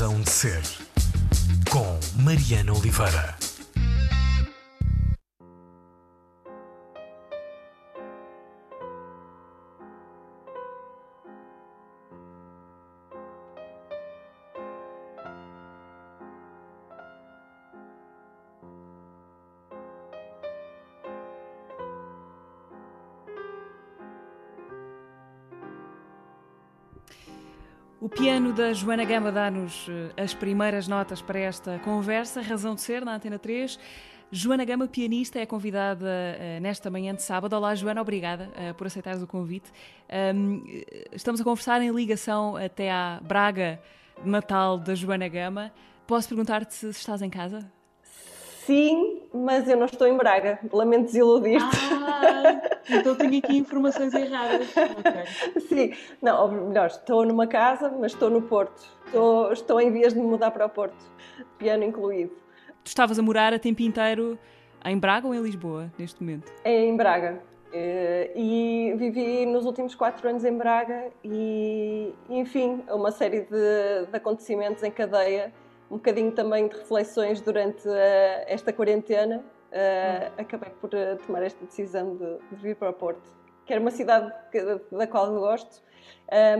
Razão de Ser, com Mariana Oliveira. Piano da Joana Gama dá-nos eh, as primeiras notas para esta conversa, razão de ser, na Antena 3. Joana Gama, pianista, é convidada uh, nesta manhã de sábado. Olá, Joana, obrigada uh, por aceitares o convite. Estamos a conversar em ligação até à Braga Natal da Joana Gama. Posso perguntar-te se estás em casa? Sim, mas eu não estou em Braga. Lamento desiludir-te. Ah, então tenho aqui informações erradas. Okay. Sim, não, ou melhor, estou numa casa, mas estou no Porto. Estou, estou em vias de me mudar para o Porto, piano incluído. Tu estavas a morar a tempo inteiro em Braga ou em Lisboa, neste momento? Em Braga. Eh, e vivi nos últimos quatro anos em Braga e, enfim, uma série de, de acontecimentos em cadeia um bocadinho também de reflexões durante uh, esta quarentena, uh, acabei por uh, tomar esta decisão de, de, vir para o Porto, que era uma cidade que, da qual gosto,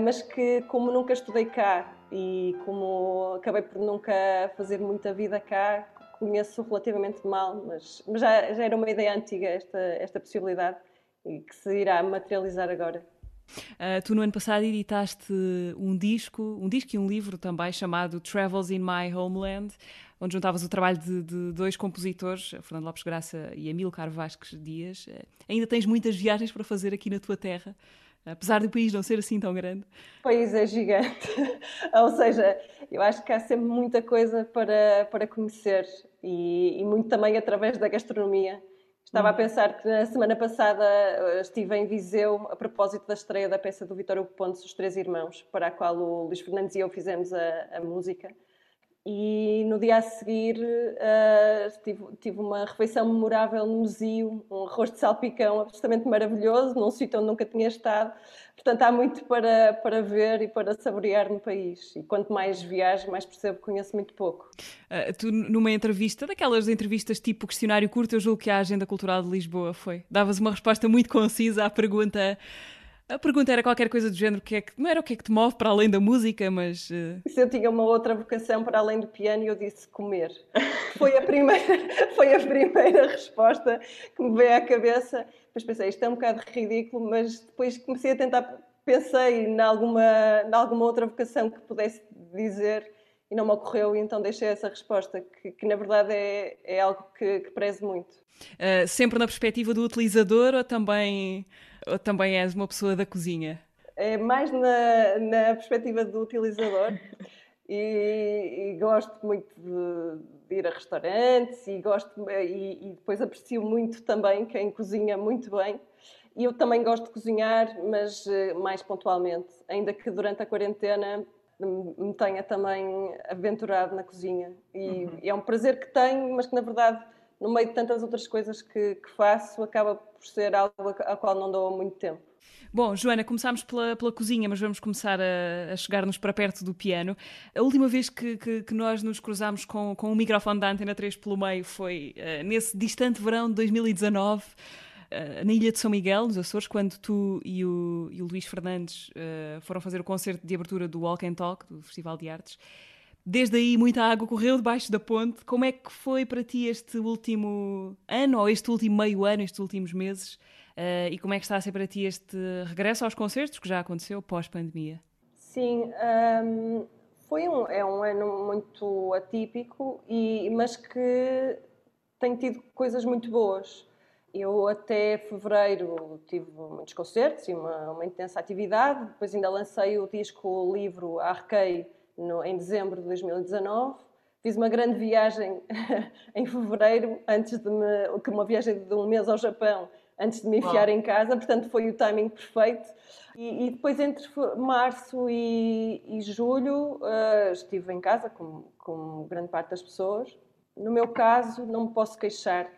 mas que, como nunca estudei cá e como acabei por nunca fazer muita vida cá, conheço relativamente mal, mas, mas já, já era uma ideia antiga esta, esta possibilidade e que se irá materializar agora. Uh, tu no ano passado editaste um disco, um disco e um livro também chamado Travels in My Homeland, onde juntavas o trabalho de, de dois compositores, Fernando Lopes Graça e Amilcar Vasques Dias. Uh, ainda tens muitas viagens para fazer aqui na tua terra, apesar do país não ser assim tão grande. O país é gigante, ou seja, eu acho que há sempre muita coisa para, para conhecer e, e muito também através da gastronomia. Estava a hum. pensar que na semana passada eh, estive em Viseu a propósito da estreia da peça do Vitório Pontes, Os Três Irmãos, para a qual o Luís Fernandes e eu fizemos a, a música. E no dia a seguir uh, tive, tive, uma refeição memorável no museu, um arroz de salpicão absolutamente maravilhoso, num sítio onde nunca tinha estado. Portanto, há muito para, para ver e para saborear no país. E quanto mais viajo, mais percebo que conheço muito pouco. Uh, tu, numa entrevista, daquelas entrevistas tipo questionário curto, eu julgo que a Agenda Cultural de Lisboa foi. Davas uma resposta muito concisa à pergunta a pergunta era qualquer coisa do género, que é que, não era o que é que te move para além da música, mas... Uh... Se eu tinha uma outra vocação para além do piano, eu disse comer. Foi a primeira, foi a primeira resposta que me veio à cabeça. Depois pensei, isto é um bocado ridículo, mas depois comecei a tentar, pensei em alguma, em alguma outra vocação que pudesse dizer e não me ocorreu, e então deixei essa resposta, que, que na verdade é, é algo que, que prezo muito. Uh, sempre na perspectiva do utilizador ou também ou também és uma pessoa da cozinha? É mais na, na perspectiva do utilizador. E, e, gosto muito de, de, ir a restaurantes e gosto e, e, depois aprecio muito também quem cozinha muito bem e eu também gosto de cozinhar mas eh, mais pontualmente ainda que durante a quarentena me tenha também aventurado na cozinha e, uhum. é um prazer que tenho mas que na verdade no meio de tantas outras coisas que, que faço, acaba por ser algo a, a qual não dou muito tempo. Bom, Joana, começámos pela, pela cozinha, mas vamos começar a, a chegar-nos para perto do piano. A última vez que, que, que nós nos cruzámos com, com o microfone da Antena 3 pelo meio foi uh, nesse distante verão de 2019, eh, na Ilha de São Miguel, nos Açores, quando tu e o, e o Luís Fernandes uh, foram fazer o concerto de abertura do Walk and Talk, do Festival de Artes. Desde aí muita água correu debaixo da ponte. Como é que foi para ti este último ano, ou este último meio ano, estes últimos meses? Uh, e como é que está a ser para ti este regresso aos concertos que já aconteceu pós-pandemia? Sim, um, foi um, é um ano muito atípico, e, mas que tem tido coisas muito boas. Eu até fevereiro tive muitos concertos e uma, uma intensa atividade, depois ainda lancei o disco, o livro Arquei, no, em dezembro de 2019. Fiz uma grande viagem em fevereiro, antes de me, que uma viagem de um mês ao Japão, antes de me enfiar Uau. em casa, portanto foi o timing perfeito. E, e depois entre março e, e julho uh, estive em casa, como, como grande parte das pessoas. No meu caso, não me posso queixar,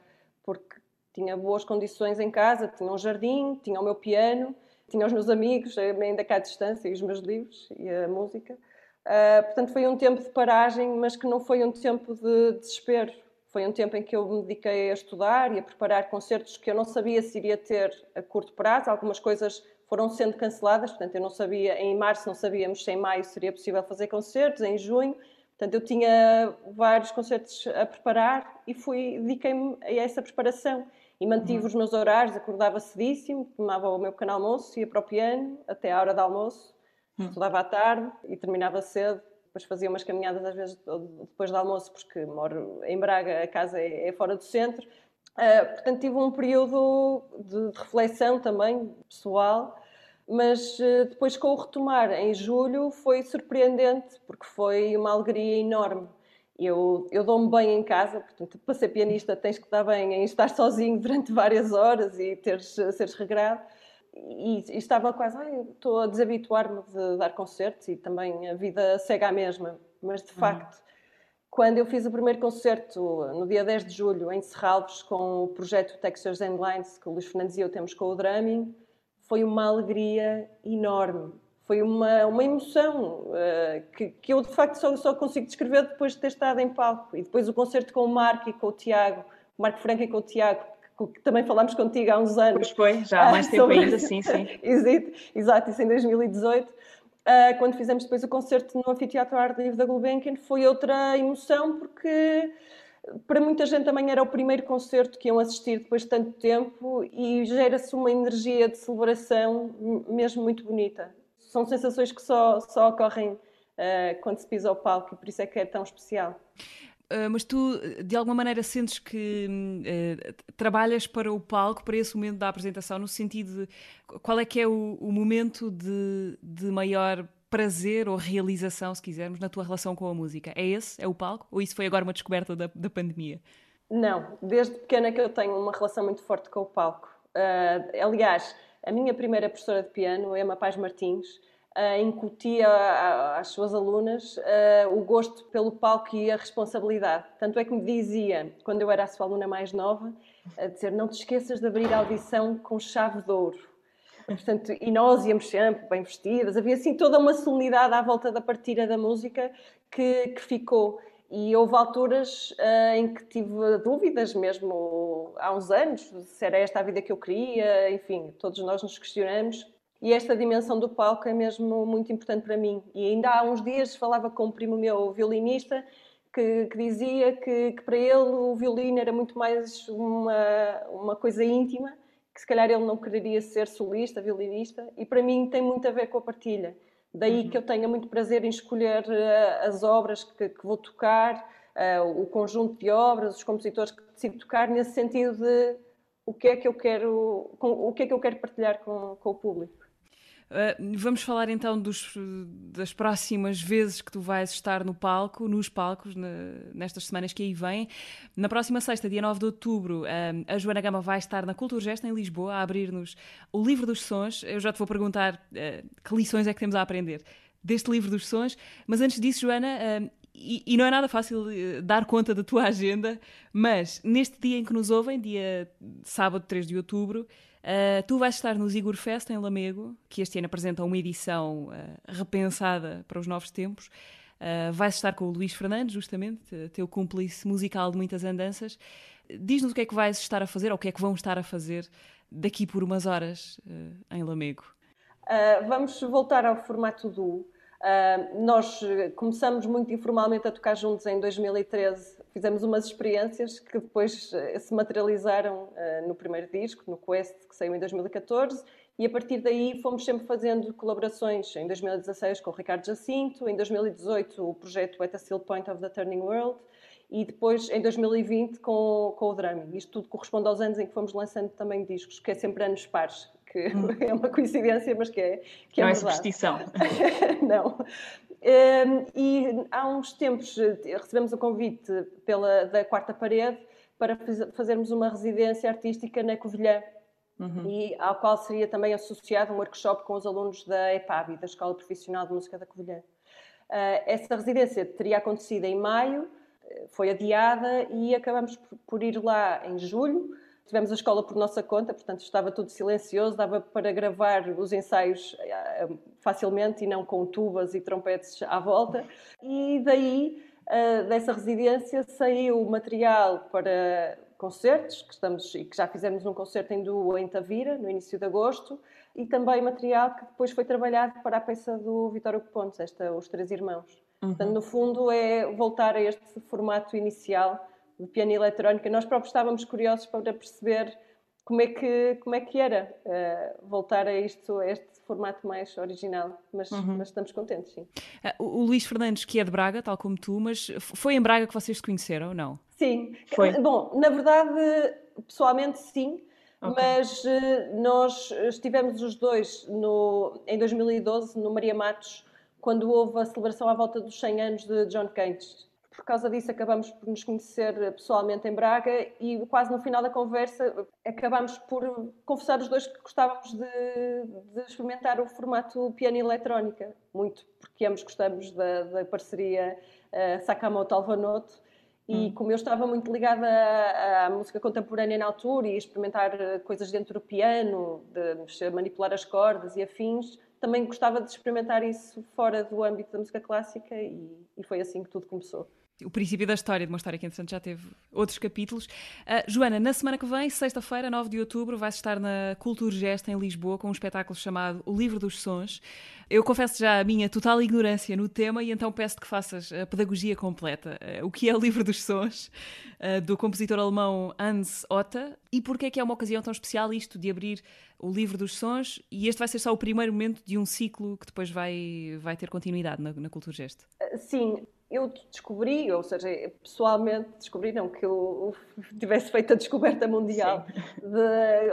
porque tinha boas condições em casa, tinha um jardim, tinha o meu piano, tinha os meus amigos, ainda cá à distância, e os meus livros e a música. Uh, portanto, foi um tempo de paragem, mas que não foi um tempo de desespero. Foi um tempo em que eu me dediquei a estudar e a preparar concertos que eu não sabia se iria ter a curto prazo. Algumas coisas foram sendo canceladas, portanto, eu não sabia, em março não sabíamos se em maio seria possível fazer concertos, em junho. Portanto, eu tinha vários concertos a preparar e fui, dediquei-me a essa preparação e mantive uhum. os meus horários, acordava cedíssimo, tomava o meu pequeno almoço, ia para o piano até a hora de almoço, uhum. estudava à tarde e terminava cedo depois fazia umas caminhadas às vezes depois do almoço, porque moro em Braga, a casa é, é fora do centro. Uh, portanto, tive um período de, de reflexão também pessoal, mas uh, depois com o retomar em julho foi surpreendente, porque foi uma alegria enorme. Eu, eu dou-me bem em casa, portanto, para ser pianista tens que estar bem em estar sozinho durante várias horas e teres, seres regrado e, e, estava quase, ai, estou a desabituar-me de dar concertos e também a vida segue a mesma. Mas de uhum. facto, quando eu fiz o primeiro concerto no dia 10 de julho em Serralves com o projeto Textures and Lines que o Luís Fernandes e eu temos com o Drumming, foi uma alegria enorme. Foi uma, uma emoção uh, que, que eu de facto só, só consigo descrever depois de ter estado em palco. E depois o concerto com o Marco e com o Tiago, o Marco Franco e com o Tiago, que também falámos contigo há uns anos. Pois foi, já há mais tempo ainda, sim, sim. Exato, isso em 2018. Uh, ah, quando fizemos depois o concerto no Anfiteatro Art Livre da Gulbenkian, foi outra emoção, porque para muita gente também era o primeiro concerto que iam assistir depois de tanto tempo e gera-se uma energia de celebração mesmo muito bonita. São sensações que só, só ocorrem uh, quando se pisa ao palco e por isso é que é tão especial. Ah, mas tu, de alguma maneira, sentes que uh, trabalhas para o palco, para esse momento da apresentação, no sentido de qual é que é o, o momento de, de, maior prazer ou realização, se quisermos, na tua relação com a música? É esse? É o palco? Ou isso foi agora uma descoberta da, da pandemia? Não, desde pequena que eu tenho uma relação muito forte com o palco. Uh, aliás, a minha primeira professora de piano, Emma Paz Martins, uh, incutia às suas alunas uh, o gosto pelo palco e a responsabilidade. Tanto é que me dizia, quando eu era a sua aluna mais nova, a dizer: Não te esqueças de abrir a audição com chave de ouro. Portanto, e nós íamos sempre bem vestidas, havia assim toda uma solenidade à volta da partida da música que, que ficou. E houve alturas uh, em que tive dúvidas mesmo há uns anos, se era esta a vida que eu queria, enfim, todos nós nos questionamos. E esta dimensão do palco é mesmo muito importante para mim. E ainda há uns dias falava com um primo meu, violinista, que, que dizia que, que, para ele o violino era muito mais uma, uma coisa íntima, que se calhar ele não quereria ser solista, violinista, e para mim tem muito a ver com a partilha. Daí uhum. que eu tenha muito prazer em escolher uh, as obras que, que vou tocar, uh, o conjunto de obras, os compositores que decido tocar, nesse sentido de o que é que eu quero, com, o que é que eu quero partilhar com, com o público. Uh, vamos falar então dos, das próximas vezes que tu vais estar no palco, nos palcos, nestas semanas que aí vêm. Na próxima sexta, dia 9 de outubro, uh, a Joana Gama vai estar na Cultura Gesta em Lisboa a abrir-nos o livro dos sons. Eu já te vou perguntar uh, que lições é que temos a aprender deste livro dos sons, mas antes disso, Joana, e, e, não é nada fácil dar conta da tua agenda, mas neste dia em que nos ouvem, dia sábado 3 de outubro, Uh, tu vais estar no Zigor Fest em Lamego, que este ano apresenta uma edição uh, repensada para os novos tempos. Uh, vais estar com o Luís Fernandes, justamente, teu cúmplice musical de muitas andanças. Diz-nos o que é que vais estar a fazer, ou o que é que vão estar a fazer daqui por umas horas em Lamego. vamos voltar ao formato do Uh, nós começamos muito informalmente a tocar juntos em 2013, fizemos umas experiências que depois uh, se materializaram uh, no primeiro disco, no Quest, que saiu em 2014, e a partir daí fomos sempre fazendo colaborações. Em 2016 com o Ricardo Jacinto, em 2018 o projeto At a Point of the Turning World, e depois em 2020 com, com o Drumming. Isto tudo corresponde aos anos em que fomos lançando também discos, que é sempre anos pares que hum. é uma coincidência, mas que é, que é Não é superstição. Não. Um, e há uns tempos recebemos o convite pela, da Quarta Parede para fazermos uma residência artística na Covilhã. Uhum. E ao qual seria também associado um workshop com os alunos da EPAB, da Escola Profissional de Música da Covilhã. Uh, essa residência teria acontecido em maio, foi adiada e acabamos por ir lá em julho Tivemos a escola por nossa conta, portanto estava tudo silencioso, dava para gravar os ensaios eh, facilmente e não com tubas e trompetes à volta. E daí, eh, dessa residência, saiu material para concertos, que estamos e que já fizemos um concerto em duo em Tavira, no início de agosto, e também material que depois foi trabalhado para a peça do Vitório Pontes, esta Os Três Irmãos. Uhum. Portanto, no fundo, é voltar a este formato inicial de piano eletrónica. Nós próprios estávamos curiosos para perceber como é que, como é que era uh, voltar a isto, a este formato mais original, mas, uhum. mas estamos contentes, sim. Uh, o Luís Fernandes, que é de Braga, tal como tu, mas foi em Braga que vocês se conheceram ou não? Sim, foi. Bom, na verdade, pessoalmente sim, okay. mas uh, nós estivemos os dois no, em 2012 no Maria Matos, quando houve a celebração à volta dos 100 anos de John Cage por causa disso acabamos por nos conhecer pessoalmente em Braga e quase no final da conversa acabamos por confessar os dois que gostávamos de, de experimentar o formato piano eletrónica, muito porque ambos gostamos da, da parceria uh, Sakamoto-Alvanoto e hum. como eu estava muito ligada à, à, música contemporânea na altura e experimentar eh, coisas dentro do piano, de manipular as cordas e afins, também gostava de experimentar isso fora do âmbito da música clássica e, e foi assim que tudo começou o princípio da história, de uma história que, entretanto, já teve outros capítulos. Uh, Joana, na semana que vem, sexta-feira, 9 de outubro, vais estar na Cultura Gesta, em Lisboa, com um espetáculo chamado O Livro dos Sons. Eu confesso já a minha total ignorância no tema e então peço que faças a pedagogia completa. Uh, o que é o Livro dos Sons, uh, do compositor alemão Hans Otta, e porquê é que é uma ocasião tão especial isto de abrir o Livro dos Sons, e este vai ser só o primeiro momento de um ciclo que depois vai, vai ter continuidade na, na Cultura Gesta. Sim, eu descobri, ou seja, pessoalmente descobri, não que eu tivesse feito a descoberta mundial. De,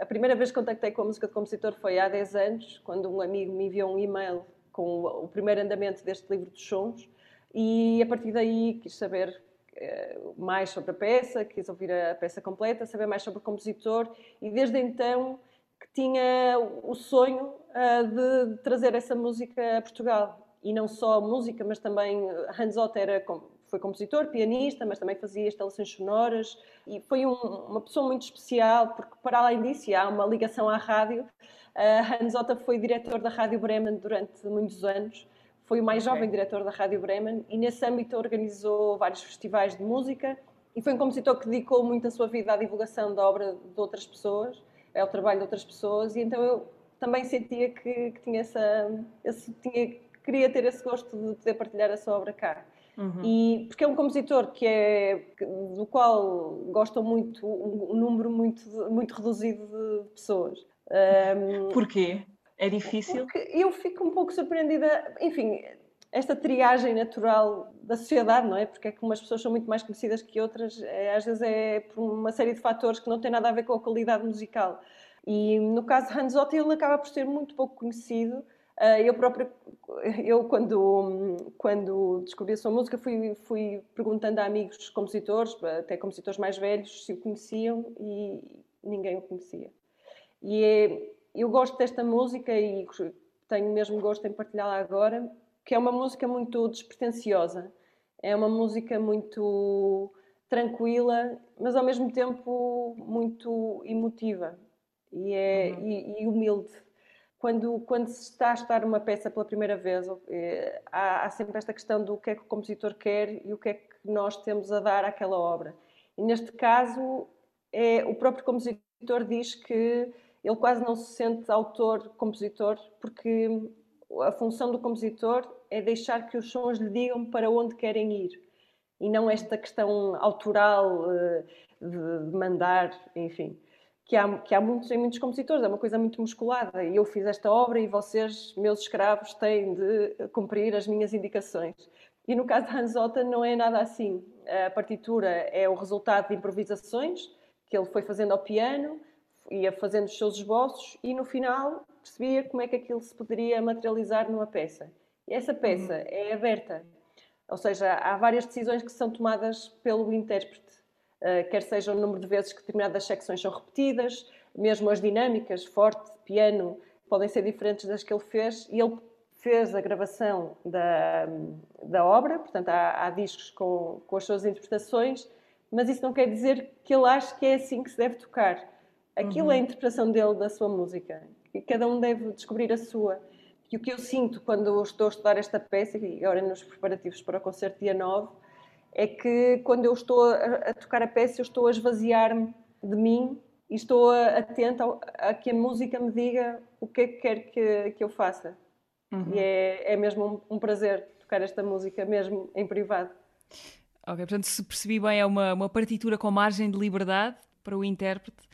a primeira vez que contactei com a música de compositor foi há 10 anos, quando um amigo me enviou um e-mail com o primeiro andamento deste livro dos sons, e a partir daí quis saber eh, mais sobre a peça, quis ouvir a peça completa, saber mais sobre o compositor, e desde então que tinha o sonho uh, de trazer essa música a Portugal e não só música, mas também eh, Hans Otto era, foi compositor, pianista, mas também fazia instalações sonoras e foi um, uma pessoa muito especial porque para além disso há uma ligação à rádio. Uh, Hans Otto foi diretor da Rádio Bremen durante muitos anos, foi o mais okay. jovem diretor da Rádio Bremen e nesse âmbito organizou vários festivais de música e foi um compositor que dedicou muito a sua vida à divulgação da obra de outras pessoas, ao trabalho de outras pessoas e então eu também sentia que, que tinha essa, esse, tinha queria ter esse gosto de poder partilhar a sua obra cá. Uhum. E porque é um compositor que é do qual gostam muito um, um número muito muito reduzido de pessoas. Um, Porquê? É difícil? Porque eu fico um pouco surpreendida. Enfim, esta triagem natural da sociedade, não é? Porque é que umas pessoas são muito mais conhecidas que outras, é, às vezes é por uma série de fatores que não têm nada a ver com a qualidade musical. E no caso de Hans Otto, ele acaba por ser muito pouco conhecido eu própria, eu quando, quando descobri a sua música, fui, fui perguntando a amigos compositores, até compositores mais velhos, se o conheciam e ninguém o conhecia. E é, eu gosto desta música e tenho mesmo gosto em partilhá-la agora, que é uma música muito despretensiosa, é uma música muito tranquila, mas ao mesmo tempo muito emotiva e, é, uhum. e, e humilde quando, quando se está a estar uma peça pela primeira vez, eh, há, há, sempre esta questão do que é que o compositor quer e o que é que nós temos a dar àquela obra. E neste caso, é, o próprio compositor diz que ele quase não se sente autor-compositor, porque a função do compositor é deixar que os sons lhe digam para onde querem ir. E não esta questão autoral eh, de mandar, enfim que há, que há muitos, em muitos compositores, é uma coisa muito musculada. E eu fiz esta obra e vocês, meus escravos, têm de cumprir as minhas indicações. E no caso de Hans Otta não é nada assim. A partitura é o resultado de improvisações que ele foi fazendo ao piano, ia fazendo os seus esboços e no final percebia como é que aquilo se poderia materializar numa peça. E essa peça uhum. é aberta, ou seja, há várias decisões que são tomadas pelo intérprete eh, quer seja o número de vezes que determinadas secções são repetidas, mesmo as dinâmicas, forte, piano, podem ser diferentes das que ele fez, e ele fez a gravação da, da obra, portanto há, há discos com, com as suas interpretações, mas isso não quer dizer que ele ache que é assim que se deve tocar. Aquilo uhum. é a interpretação dele da sua música. E cada um deve descobrir a sua. E o que eu sinto quando estou a estudar esta peça, e agora nos preparativos para o concerto dia 9, é que quando eu estou a, tocar a peça, eu estou a esvaziar-me de mim e estou atenta a que a música me diga o que é que quer que, que eu faça. Uhum. E é, é mesmo um, um, prazer tocar esta música, mesmo em privado. Ok, portanto, se percebi bem, é uma, uma partitura com margem de liberdade para o intérprete.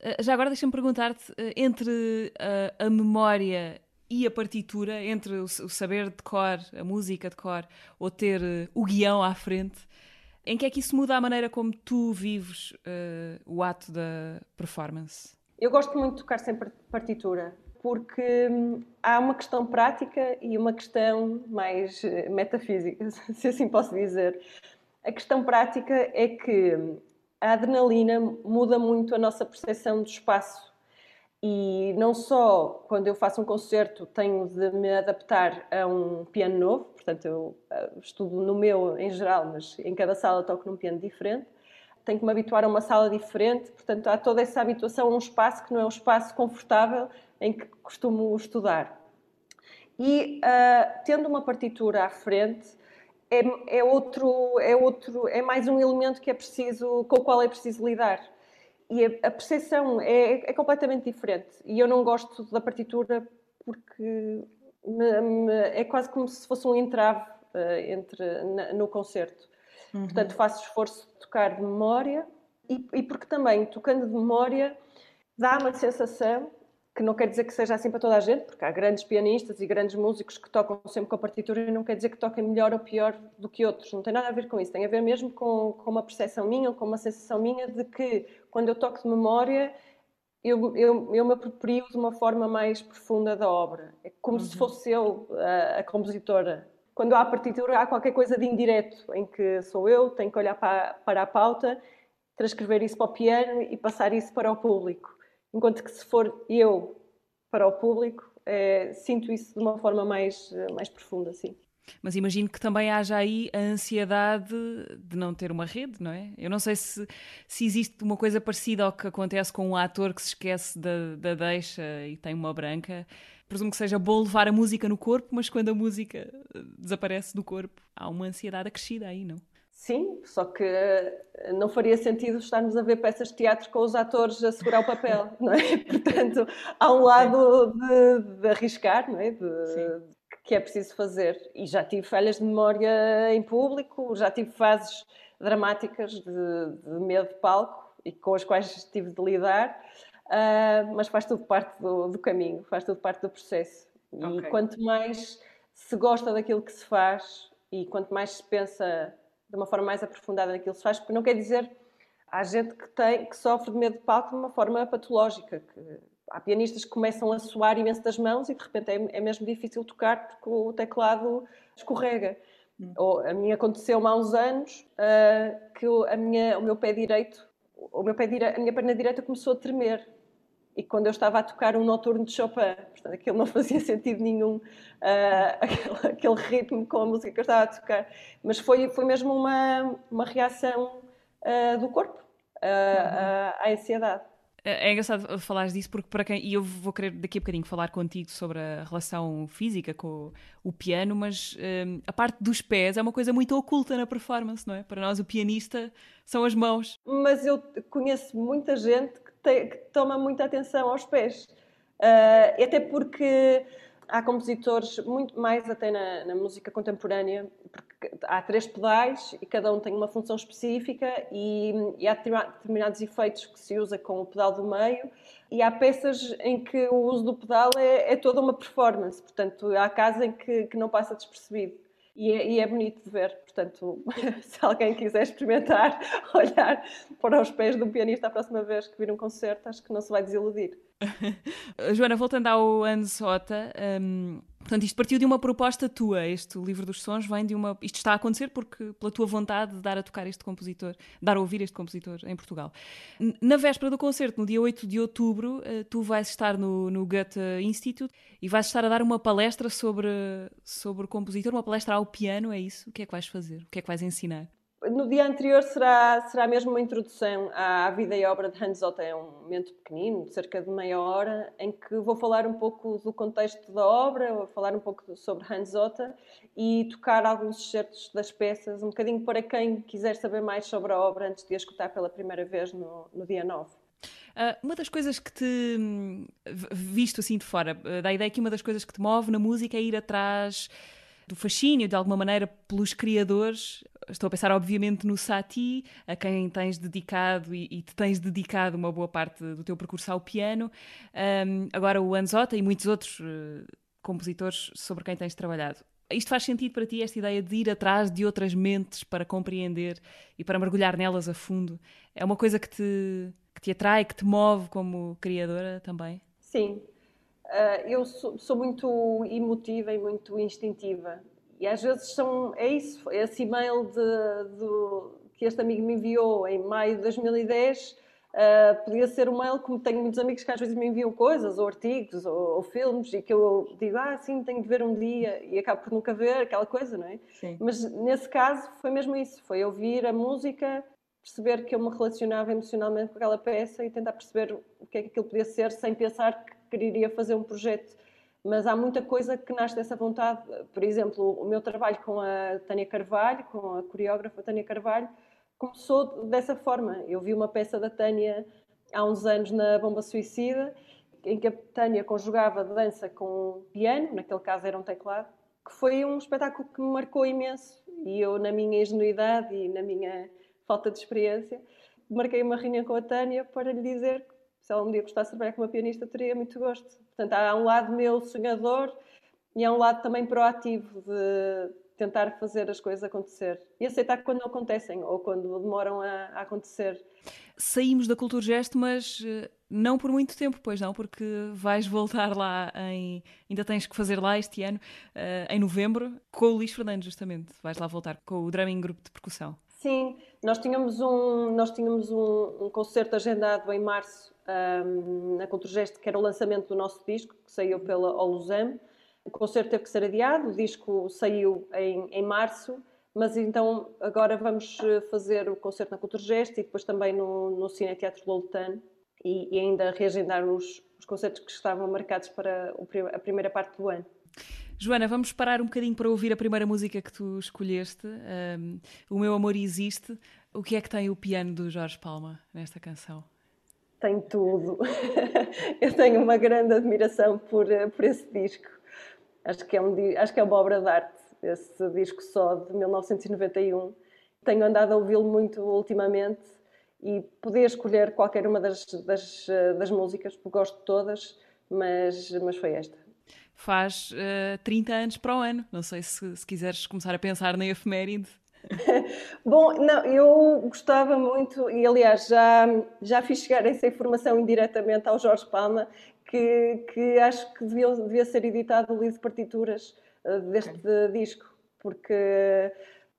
Eh, já agora deixa-me perguntar-te, eh, entre a, a memória e a partitura, entre o, saber de cor, a música de cor, ou ter uh, o guião à frente, em que é que isso muda a maneira como tu vives uh, o ato da performance? Eu gosto muito de tocar sem partitura, porque hum, há uma questão prática e uma questão mais uh, metafísica, se assim posso dizer. A questão prática é que hum, a adrenalina muda muito a nossa percepção do espaço e não só quando eu faço um concerto tenho de me adaptar a um piano novo, portanto eu eh, estudo no meu em geral, mas em cada sala toco num piano diferente. Tenho que me habituar a uma sala diferente, portanto há toda essa habituação a um espaço que não é um espaço confortável em que costumo estudar. E uh, tendo uma partitura à frente, é, é, outro, é outro, é mais um elemento que é preciso, com o qual é preciso lidar e a, percepção é, é, completamente diferente. E eu não gosto da partitura porque me, me, é quase como se fosse um entrave uh, entre, na, no concerto. Uhum. Portanto, faço esforço de tocar de memória e, e porque também, tocando de memória, dá uma sensação que não quer dizer que seja assim para toda a gente, porque há grandes pianistas e grandes músicos que tocam sempre com a partitura e não quer dizer que toquem melhor ou pior do que outros. Não tem nada a ver com isso. Tem a ver mesmo com, com uma percepção minha ou com uma sensação minha de que quando eu toco de memória eu, eu, eu me aproprio de uma forma mais profunda da obra. É como uhum. se fosse eu a, a, compositora. Quando há partitura, há qualquer coisa de indireto, em que sou eu, tenho que olhar para, para a pauta, transcrever isso para o piano e passar isso para o público. Enquanto que se for eu para o público, é, sinto isso de uma forma mais, mais profunda, sim. Mas imagino que também haja aí a ansiedade de não ter uma rede, não é? Eu não sei se, se existe uma coisa parecida ao que acontece com um ator que se esquece da, da deixa e tem uma branca. Presumo que seja bom levar a música no corpo, mas quando a música desaparece do corpo, há uma ansiedade acrescida aí, não? Sim, só que eh, não faria sentido estarmos a ver peças de teatro com os atores a segurar o papel, não é? Portanto, há um lado de, de arriscar, não é? De, que é preciso fazer. E já tive falhas de memória em público, já tive fases dramáticas de, de medo de palco e com as quais tive de lidar, uh, mas faz tudo parte do, do, caminho, faz tudo parte do processo. Okay. E quanto mais se gosta daquilo que se faz e quanto mais se pensa de uma forma mais aprofundada naquilo que se faz, porque não quer dizer há gente que tem que sofre de medo de palco de uma forma patológica, que há pianistas que começam a suar imenso das mãos e de repente é, é mesmo difícil tocar porque o teclado escorrega. Hum. Ou, a mim aconteceu há uns anos uh, que a minha, o meu pé direito, o meu pé dire... a minha perna direita começou a tremer e quando eu estava a tocar um noturno de Chopin, portanto, aquilo não fazia sentido nenhum, uh, aquele, aquele, ritmo com a música que eu estava a tocar, mas foi, foi mesmo uma, uma reação uh, do corpo uh, uhum. à ansiedade. É, é engraçado falar disso porque para quem e eu vou querer daqui a bocadinho falar contigo sobre a relação física com o, o piano, mas um, a parte dos pés é uma coisa muito oculta na performance, não é? Para nós o pianista são as mãos. Mas eu conheço muita gente que toma muita atenção aos pés. Uh, até porque há compositores, muito mais até na, na, música contemporânea, porque há três pedais e cada um tem uma função específica e, e, há determinados efeitos que se usa com o pedal do meio e há peças em que o uso do pedal é, é toda uma performance, portanto há casos em que, que não passa despercebido. E é, e é, bonito de ver. Portanto, se alguém quiser experimentar olhar para os pés de um pianista a próxima vez que vir um concerto, acho que não se vai desiludir. Joana, voltando ao Ansota, um, portanto, isto partiu de uma proposta tua. Este livro dos sons vem de uma. Isto está a acontecer porque, pela tua vontade de dar a tocar este compositor, dar a ouvir este compositor em Portugal. Na véspera do concerto, no dia 8 de outubro, uh, tu vais estar no, no Goethe Institute e vais estar a dar uma palestra sobre, sobre o compositor, uma palestra ao piano, é isso? O que é que vais fazer? O que é que vais ensinar? No dia anterior será, será mesmo uma introdução à vida e obra de Hans Otta. É um momento pequenino, de cerca de meia hora, em que vou falar um pouco do contexto da obra, vou falar um pouco sobre Hans Otta e tocar alguns excertos das peças, um bocadinho para quem quiser saber mais sobre a obra antes de a escutar pela primeira vez no, no dia 9. Uh, uma das coisas que te, visto assim de fora, uh, dá a ideia que uma das coisas que te move na música é ir atrás do fascínio, de alguma maneira, pelos criadores. Estou a pensar, obviamente, no Sati, a quem tens dedicado e, e te tens dedicado uma boa parte do teu percurso ao piano. Um, agora o Anzota e muitos outros uh, compositores sobre quem tens trabalhado. Isto faz sentido para ti, esta ideia de ir atrás de outras mentes para compreender e para mergulhar nelas a fundo? É uma coisa que te que te atrai, que te move como criadora também? Sim, eu sou, sou, muito emotiva e muito instintiva. E às vezes são, é isso, esse e-mail de, de, que este amigo me enviou em maio de 2010 uh, ah, podia ser um mail, como tenho muitos amigos que às vezes me enviam coisas, ou artigos, ou, ou, filmes, e que eu digo, ah, sim, tenho de ver um dia, e acabo por nunca ver aquela coisa, não é? Sim. Mas nesse caso foi mesmo isso, foi ouvir a música perceber que eu me relacionava emocionalmente com aquela peça e tentar perceber o que é que aquilo podia ser sem pensar que quereria fazer um projeto. Mas há muita coisa que nasce dessa vontade. Por exemplo, o meu trabalho com a Tânia Carvalho, com a coreógrafa Tânia Carvalho, começou dessa forma. Eu vi uma peça da Tânia há uns anos na Bomba Suicida, em que a Tânia conjugava dança com piano, naquele caso era um teclado, que foi um espetáculo que me marcou imenso. E eu, na minha ingenuidade e na minha falta de experiência, marquei uma reunião com a Tânia para lhe dizer se ela um dia gostasse de trabalhar com uma pianista, teria muito gosto. Portanto, há um lado meu sonhador e há um lado também proativo de tentar fazer as coisas acontecer e aceitar quando não acontecem ou quando demoram a, a acontecer. Saímos da Cultura Gesto, mas eh, não por muito tempo, pois não, porque vais voltar lá em. Ainda tens que fazer lá este ano, uh, em novembro, com o Luís Fernandes, justamente. Vais lá voltar com o Drumming Grupo de Percussão. Sim, nós tínhamos um, nós tínhamos um, um concerto agendado em março na Culturgest, que era o lançamento do nosso disco, que saiu pela Olusam. O concerto teve que ser adiado, o disco saiu em, em março, mas então agora vamos eh, fazer o concerto na Culturgest e depois também no, no Cine Teatro Lolitano e, e, ainda reagendar os, os concertos que estavam marcados para a primeira parte do ano. Joana, vamos parar um bocadinho para ouvir a primeira música que tu escolheste, um, O Meu Amor Existe. O que é que tem o piano do Jorge Palma nesta canção? Tem tudo. Eu tenho uma grande admiração por, eh, por esse disco. Acho que, é um, acho que é uma obra de arte, esse disco só de 1991. Tenho andado a ouvi-lo muito ultimamente e poder escolher qualquer uma das, das, eh, das músicas, porque gosto de todas, mas, mas foi esta faz uh, eh, 30 anos para o ano. Não sei se, se quiseres começar a pensar na efeméride. Bom, não, eu gostava muito, e aliás já, já fiz chegar essa informação indiretamente ao Jorge Palma, que, que acho que devia, devia ser editado o livro de partituras uh, deste okay. disco, porque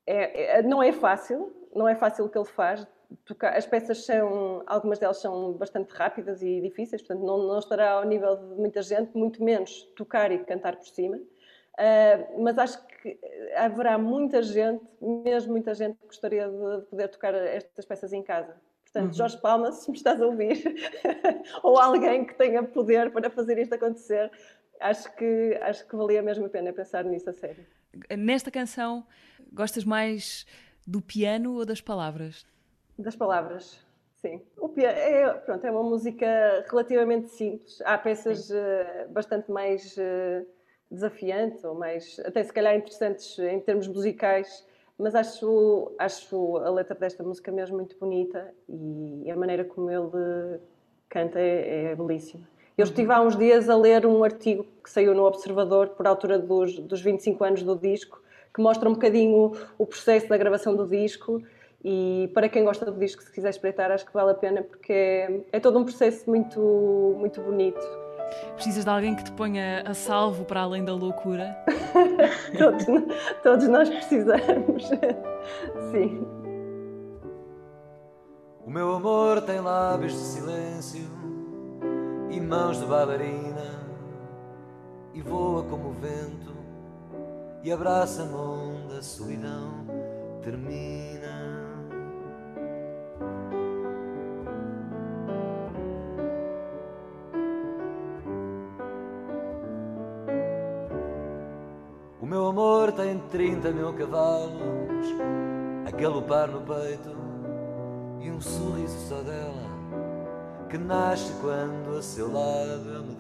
é, é, não é fácil, não é fácil o que ele faz, tocar. As peças são, algumas delas são bastante rápidas e difíceis, portanto não, não estará ao nível de muita gente, muito menos tocar e cantar por cima. Uh, mas acho que haverá muita gente, mesmo muita gente, que gostaria de poder tocar estas peças em casa. Portanto, uhum. Jorge Palma, se me estás a ouvir, ou alguém que tenha poder para fazer isto acontecer, acho que, acho que valia mesmo a pena pensar nisso a sério. Nesta canção, gostas mais do piano ou das palavras? Das palavras, sim. O piano é, pronto, é uma música relativamente simples. Há peças uh, bastante mais uh, desafiantes, ou mais, até se calhar interessantes em termos musicais, mas acho, acho a letra desta música mesmo muito bonita e a maneira como ele canta é, é belíssima. Eu estive há uns dias a ler um artigo que saiu no Observador por altura dos, dos 25 anos do disco, que mostra um bocadinho o, o processo da gravação do disco e para quem gosta do disco, se quiser espreitar, acho que vale a pena porque é, é todo um processo muito, muito bonito. Precisas de alguém que te ponha a salvo para além da loucura? todos, todos nós precisamos. Sim. O meu amor tem lábios de silêncio e mãos de bailarina e voa como o vento e abraça-me onde a solidão termina. 30 mil cavalos a galopar no peito e um sorriso só dela que nasce quando a seu lado me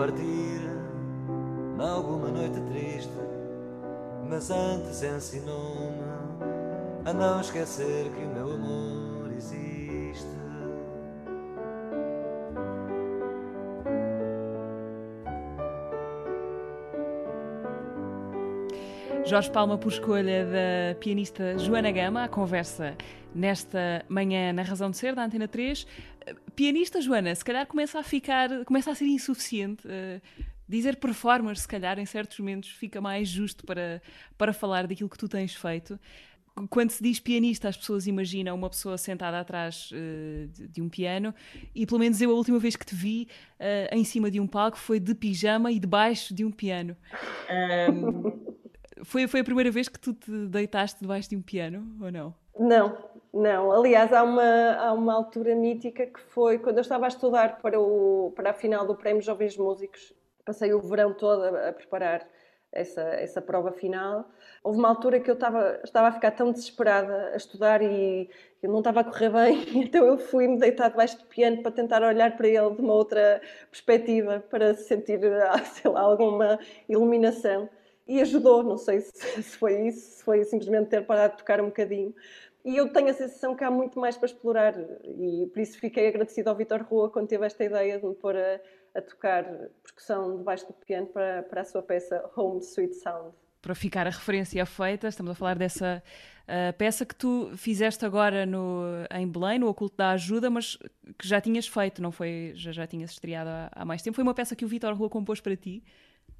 partir alguma noite triste, mas antes ensinou-me a não esquecer que o meu amor existe. Jorge Palma, por escolha da pianista Joana Gama, a conversa nesta manhã na Razão de Ser, da Antena 3. Pianista Joana, se calhar começa a ficar, começa a ser insuficiente. Uh, dizer performer, se calhar, em certos momentos, fica mais justo para, para falar daquilo que tu tens feito. Quando se diz pianista, as pessoas imaginam uma pessoa sentada atrás uh, de, de, um piano, e pelo menos eu, a última vez que te vi uh, em cima de um palco, foi de pijama e debaixo de um piano. Um, foi, foi a primeira vez que tu te deitaste debaixo de um piano, ou não? Não, não. Aliás, há uma, há uma altura mítica que foi quando eu estava a estudar para, o, para a final do Prémio Jovens Músicos. Passei o verão todo a, a preparar essa, essa prova final. Houve uma altura que eu estava, estava a ficar tão desesperada a estudar e eu não estava a correr bem, então eu fui-me deitar debaixo do piano para tentar olhar para ele de uma outra perspectiva, para sentir, sei lá, alguma iluminação e ajudou. Não sei se, foi isso, se foi simplesmente ter parado de tocar um bocadinho. E eu tenho a sensação que há muito mais para explorar e por isso fiquei agradecida ao Vitor Rua quando teve esta ideia de me pôr a, a tocar percussão debaixo do piano para, para a sua peça Home Sweet Sound. Para ficar a referência feita, estamos a falar dessa uh, peça que tu fizeste agora no, em Belém, no Oculto da Ajuda, mas que já tinhas feito, não foi? Já, já tinhas estreado há, há mais tempo. Foi uma peça que o Vitor Rua compôs para ti.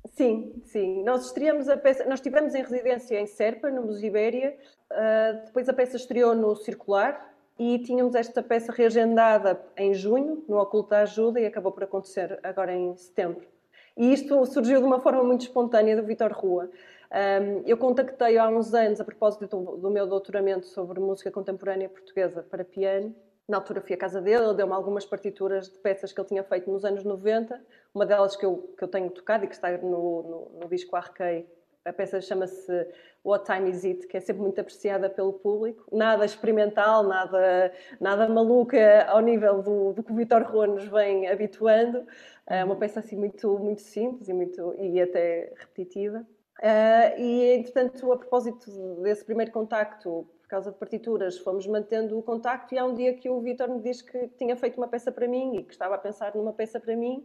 Sim, sim. Nós estreamos a peça, nós estivemos em residência em Serpa, no Museu Ibéria, uh, depois a peça estreou no Circular e tínhamos esta peça reagendada em junho, no Oculto da Ajuda, e acabou por acontecer agora em setembro. E isto surgiu de uma forma muito espontânea do Vitor Rua. Um, eu contactei há uns anos, a propósito do, do meu doutoramento sobre música contemporânea portuguesa para piano, na altura fui à casa dele, ele deu-me algumas partituras de peças que ele tinha feito nos anos 90. Uma delas que eu, que eu tenho tocado e que está no, no, no disco Arquei, a peça chama-se What Time Is It, que é sempre muito apreciada pelo público. Nada experimental, nada, nada maluca ao nível do, do que o Vitor Rua nos vem habituando. É uma peça assim muito, muito simples e, muito, e até repetitiva. Uh, e, entretanto, a propósito desse primeiro contacto causa de partituras, fomos mantendo o contacto e há um dia que o Vitor me diz que tinha feito uma peça para mim e que estava a pensar numa peça para mim,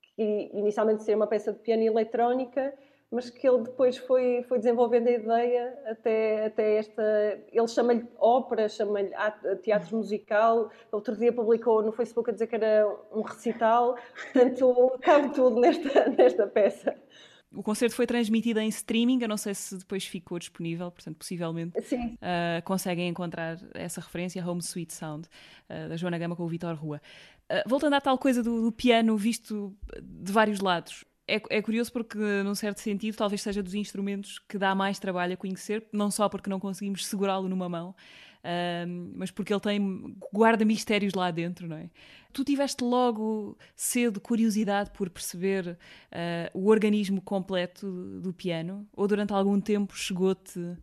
que inicialmente seria uma peça de piano e eletrónica, mas que ele depois foi, foi desenvolvendo a ideia até, até esta. Ele chama-lhe ópera, chama-lhe teatro musical. Outro dia publicou no Facebook a dizer que era um recital. Portanto, cabe tudo nesta, nesta peça. O concerto foi transmitido em streaming, eu não sei se depois ficou disponível, portanto, possivelmente uh, conseguem encontrar essa referência, Home Sweet Sound, uh, da Joana Gama com o Vitor Rua. Uh, voltando à tal coisa do, do, piano visto de vários lados, é, é, curioso porque, num certo sentido, talvez seja dos instrumentos que dá mais trabalho a conhecer, não só porque não conseguimos segurá-lo numa mão, mas porque ele tem guarda mistérios lá dentro, não é? Tu tiveste logo cedo curiosidade por perceber uh, o organismo completo do piano, ou durante algum tempo chegou-te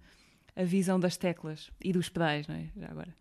a visão das teclas e dos pedais, não é? Já agora.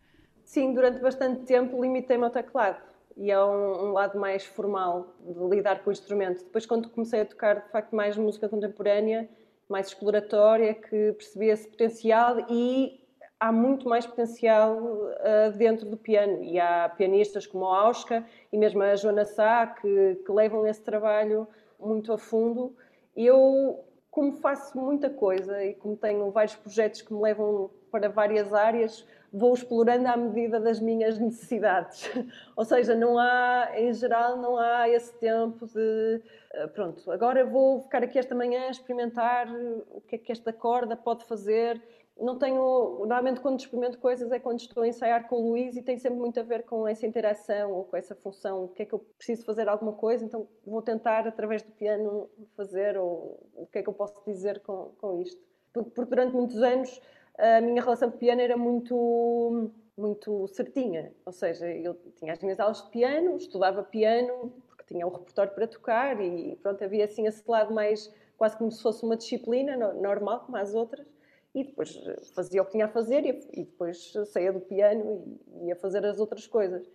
Sim, durante bastante tempo limitei-me ao teclado e é um, um, lado mais formal de lidar com o instrumento. Depois, quando comecei a tocar de facto mais música contemporânea, mais exploratória, que percebi esse potencial e há muito mais potencial uh, dentro do piano e há pianistas como a Auska e mesmo a Joana Sá que, que levam esse trabalho muito a fundo. Eu, como faço muita coisa e como tenho vários projetos que me levam para várias áreas, vou explorando à medida das minhas necessidades. Ou seja, não há, em geral, não há esse tempo de eh, pronto, agora vou ficar aqui esta manhã a experimentar o que é que esta corda pode fazer. Não tenho, normalmente quando experimento coisas é quando estou a ensaiar com o Luís e tem sempre muito a ver com essa interação ou com essa função, o que é que eu preciso fazer alguma coisa, então vou tentar através do piano fazer ou o que é que eu posso dizer com, com isto. Porque, porque durante muitos anos a minha relação com o piano era muito muito certinha, ou seja, eu tinha as minhas aulas de piano, estudava piano, tinha o repertório para tocar e pronto, havia assim esse lado mais quase como se fosse uma disciplina normal, como as outras, e depois eh, fazia o que tinha a fazer e, depois saía do piano e ia fazer as outras coisas.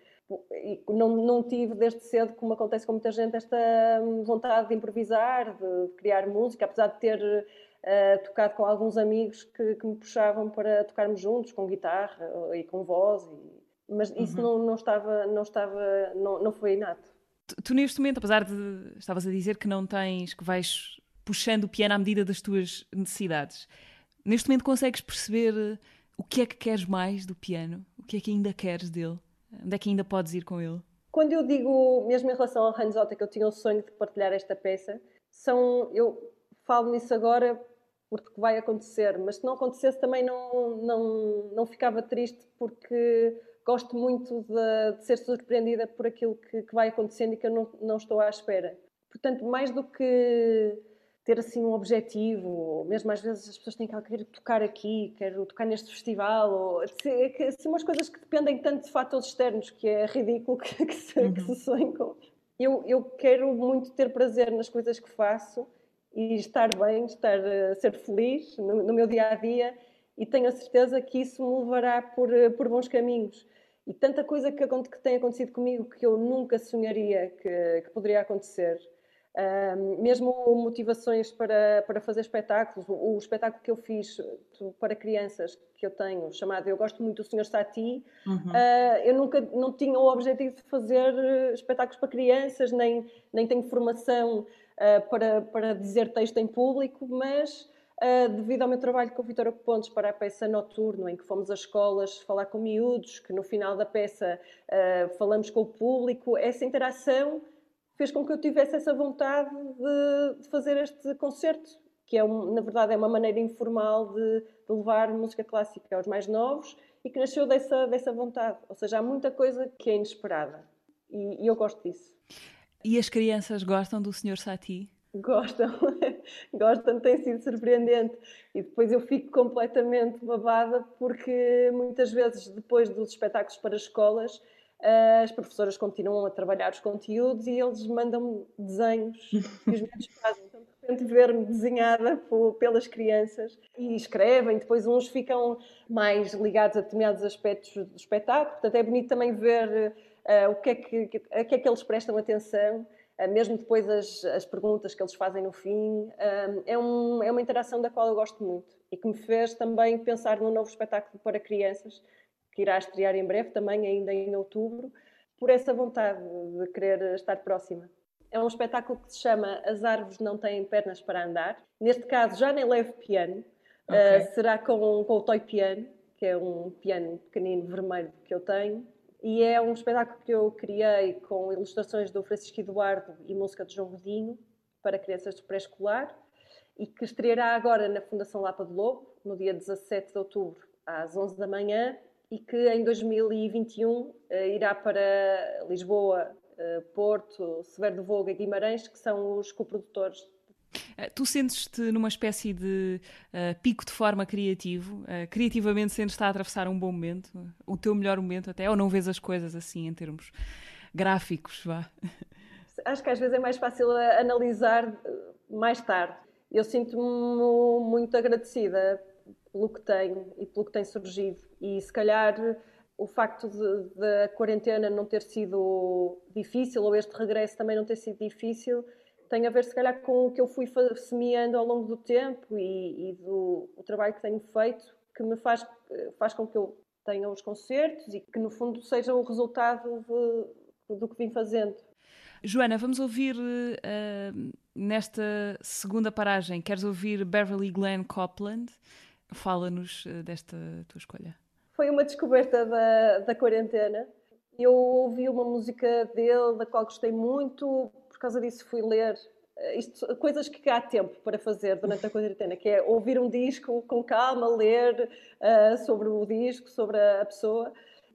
E não, não tive desde cedo, como acontece com muita gente, esta hum, vontade de improvisar, de, de criar música, apesar de ter uh, tocado com alguns amigos que, que, me puxavam para tocarmos juntos, com guitarra e com voz, e, mas isso uhum. não, não estava, não estava, não, não foi inato. Tu, tu, neste momento, apesar de estavas a dizer que não tens, que vais puxando o piano à medida das tuas necessidades, neste momento consegues perceber eh, o que é que queres mais do piano? O que é que ainda queres dele? Onde é que ainda podes ir com ele? Quando eu digo, mesmo em relação ao Hans Otta, que eu tinha o sonho de partilhar esta peça, são, eu falo nisso agora porque vai acontecer, mas se não acontecesse também não, não, não ficava triste porque gosto muito de, de ser surpreendida por aquilo que, que, vai acontecendo e que eu não, não estou à espera. Portanto, mais do que ter assim um objetivo, mesmo às vezes as pessoas têm que querer tocar aqui, quero tocar neste festival, ou assim, umas coisas que dependem tanto de fatores externos que é ridículo que, que, se, uhum. que se sonhem com. Eu, eu quero muito ter prazer nas coisas que faço e estar bem, estar a ser feliz no, no meu dia a dia e tenho a certeza que isso me levará por, por bons caminhos e tanta coisa que, que tem acontecido comigo que eu nunca sonharia que, que poderia acontecer. Um, mesmo motivações para, para fazer espetáculos, o, o, espetáculo que eu fiz para crianças que eu tenho, chamado Eu Gosto Muito do Senhor Sati, uhum. uh, eu nunca não tinha o objetivo de fazer espetáculos para crianças, nem, nem tenho formação uh, para, para dizer texto em público, mas Uh, devido ao meu trabalho com a Vitória Pontes para a peça Noturno, em que fomos às escolas falar com miúdos, que no final da peça uh, falamos com o público, essa interação fez com que eu tivesse essa vontade de, fazer este concerto, que é um, na verdade é uma maneira informal de, de, levar música clássica aos mais novos e que nasceu dessa, dessa vontade. Ou seja, há muita coisa que é inesperada e, e eu gosto disso. E as crianças gostam do Sr. Satie? Gostam, gostam, tem sido surpreendente. E depois eu fico completamente babada porque muitas vezes, depois dos espetáculos para escolas, as professoras continuam a trabalhar os conteúdos e eles mandam desenhos que os miúdos fazem. Então, de repente, ver-me desenhada pelas crianças e escrevem. Depois, uns ficam mais ligados a determinados aspectos do espetáculo. Portanto, é bonito também ver uh, o que é que, a que é que eles prestam atenção. Ah, mesmo depois as, as perguntas que eles fazem no fim, ah, é, um, é uma interação da qual eu gosto muito e que me fez também pensar num novo espetáculo para crianças, que irá estrear em breve, também ainda em outubro, por essa vontade de querer estar próxima. É um espetáculo que se chama As Árvores Não Têm Pernas para Andar. Neste caso, já nem levo piano, okay. uh, será com, com o Toy Piano, que é um piano pequenino vermelho que eu tenho, e é um espetáculo que eu criei com ilustrações do Francisco Eduardo e música de João Godinho para crianças de pré-escolar e que estreará agora na Fundação Lapa do Lobo, no dia 17 de outubro, às 11 da manhã, e que em 2021 eh, irá para Lisboa, eh, Porto, Severo do Voga e Guimarães, que são os coprodutores eh, tu sentes-te numa espécie de uh, pico de forma criativo? Uh, criativamente sentes-te a atravessar um bom momento? O teu melhor momento até? Ou não vês as coisas assim em termos gráficos? Vá? Acho que às vezes é mais fácil analisar mais tarde. Eu sinto-me muito agradecida pelo que tenho e pelo que tem surgido. E se calhar o facto da quarentena não ter sido difícil, ou este regresso também não ter sido difícil, tem a ver, se calhar, com o que eu fui semeando ao longo do tempo e, e do trabalho que tenho feito, que me faz, faz com que eu tenha os concertos e que, no fundo, seja o resultado de, do que vim fazendo. Joana, vamos ouvir uh, nesta segunda paragem. Queres ouvir Beverly Glenn Copland? Fala-nos uh, desta tua escolha. Foi uma descoberta da, da quarentena. Eu ouvi uma música dele, da qual gostei muito, por causa disso fui ler eh, isto, coisas que há tempo para fazer durante a quarentena, que é ouvir um disco com calma, ler uh, sobre o disco, sobre a, pessoa.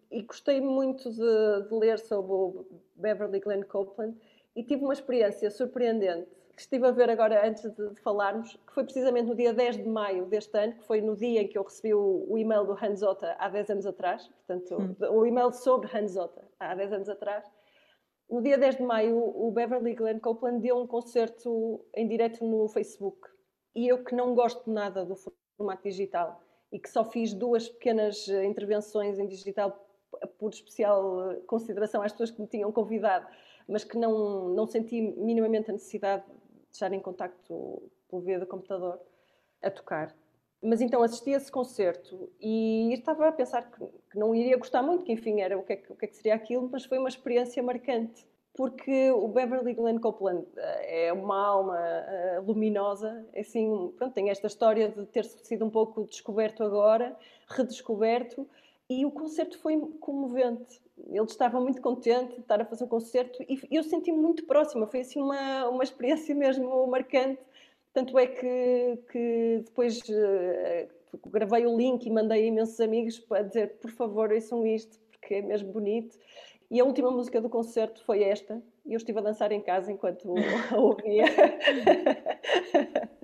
E gostei muito de, de, ler sobre o Beverly Glenn Copeland e tive uma experiência surpreendente que estive a ver agora antes de, de, falarmos, que foi precisamente no dia 10 de maio deste ano, que foi no dia em que eu recebi o, o e-mail do Hans Otta há 10 anos atrás, portanto, hum. o e-mail sobre Hans Otta há 10 anos atrás. No dia 10 de maio, o Beverly Glenn Copeland deu um concerto em direto no Facebook. E eu que não gosto nada do formato digital e que só fiz duas pequenas eh, intervenções em digital por especial eh, consideração às pessoas que me tinham convidado, mas que não, não senti minimamente a necessidade de estar em contacto pelo via do computador a tocar. Mas então assisti a esse concerto e estava a pensar que, que, não iria gostar muito, que enfim era o que, é o que, é que seria aquilo, mas foi uma experiência marcante porque o Beverly Glenn Copeland eh, é uma alma uh, luminosa, assim, pronto, tem esta história de ter sido um pouco descoberto agora, redescoberto, e o concerto foi comovente. Ele estava muito contente de estar a fazer um concerto e eu senti-me muito próxima, foi assim uma, uma experiência mesmo marcante tanto é que, que depois uh, gravei o link e mandei a imensos amigos para dizer, por favor, ouçam isto, porque é mesmo bonito. E a última música do concerto foi esta, e eu estive a dançar em casa enquanto a ouvia.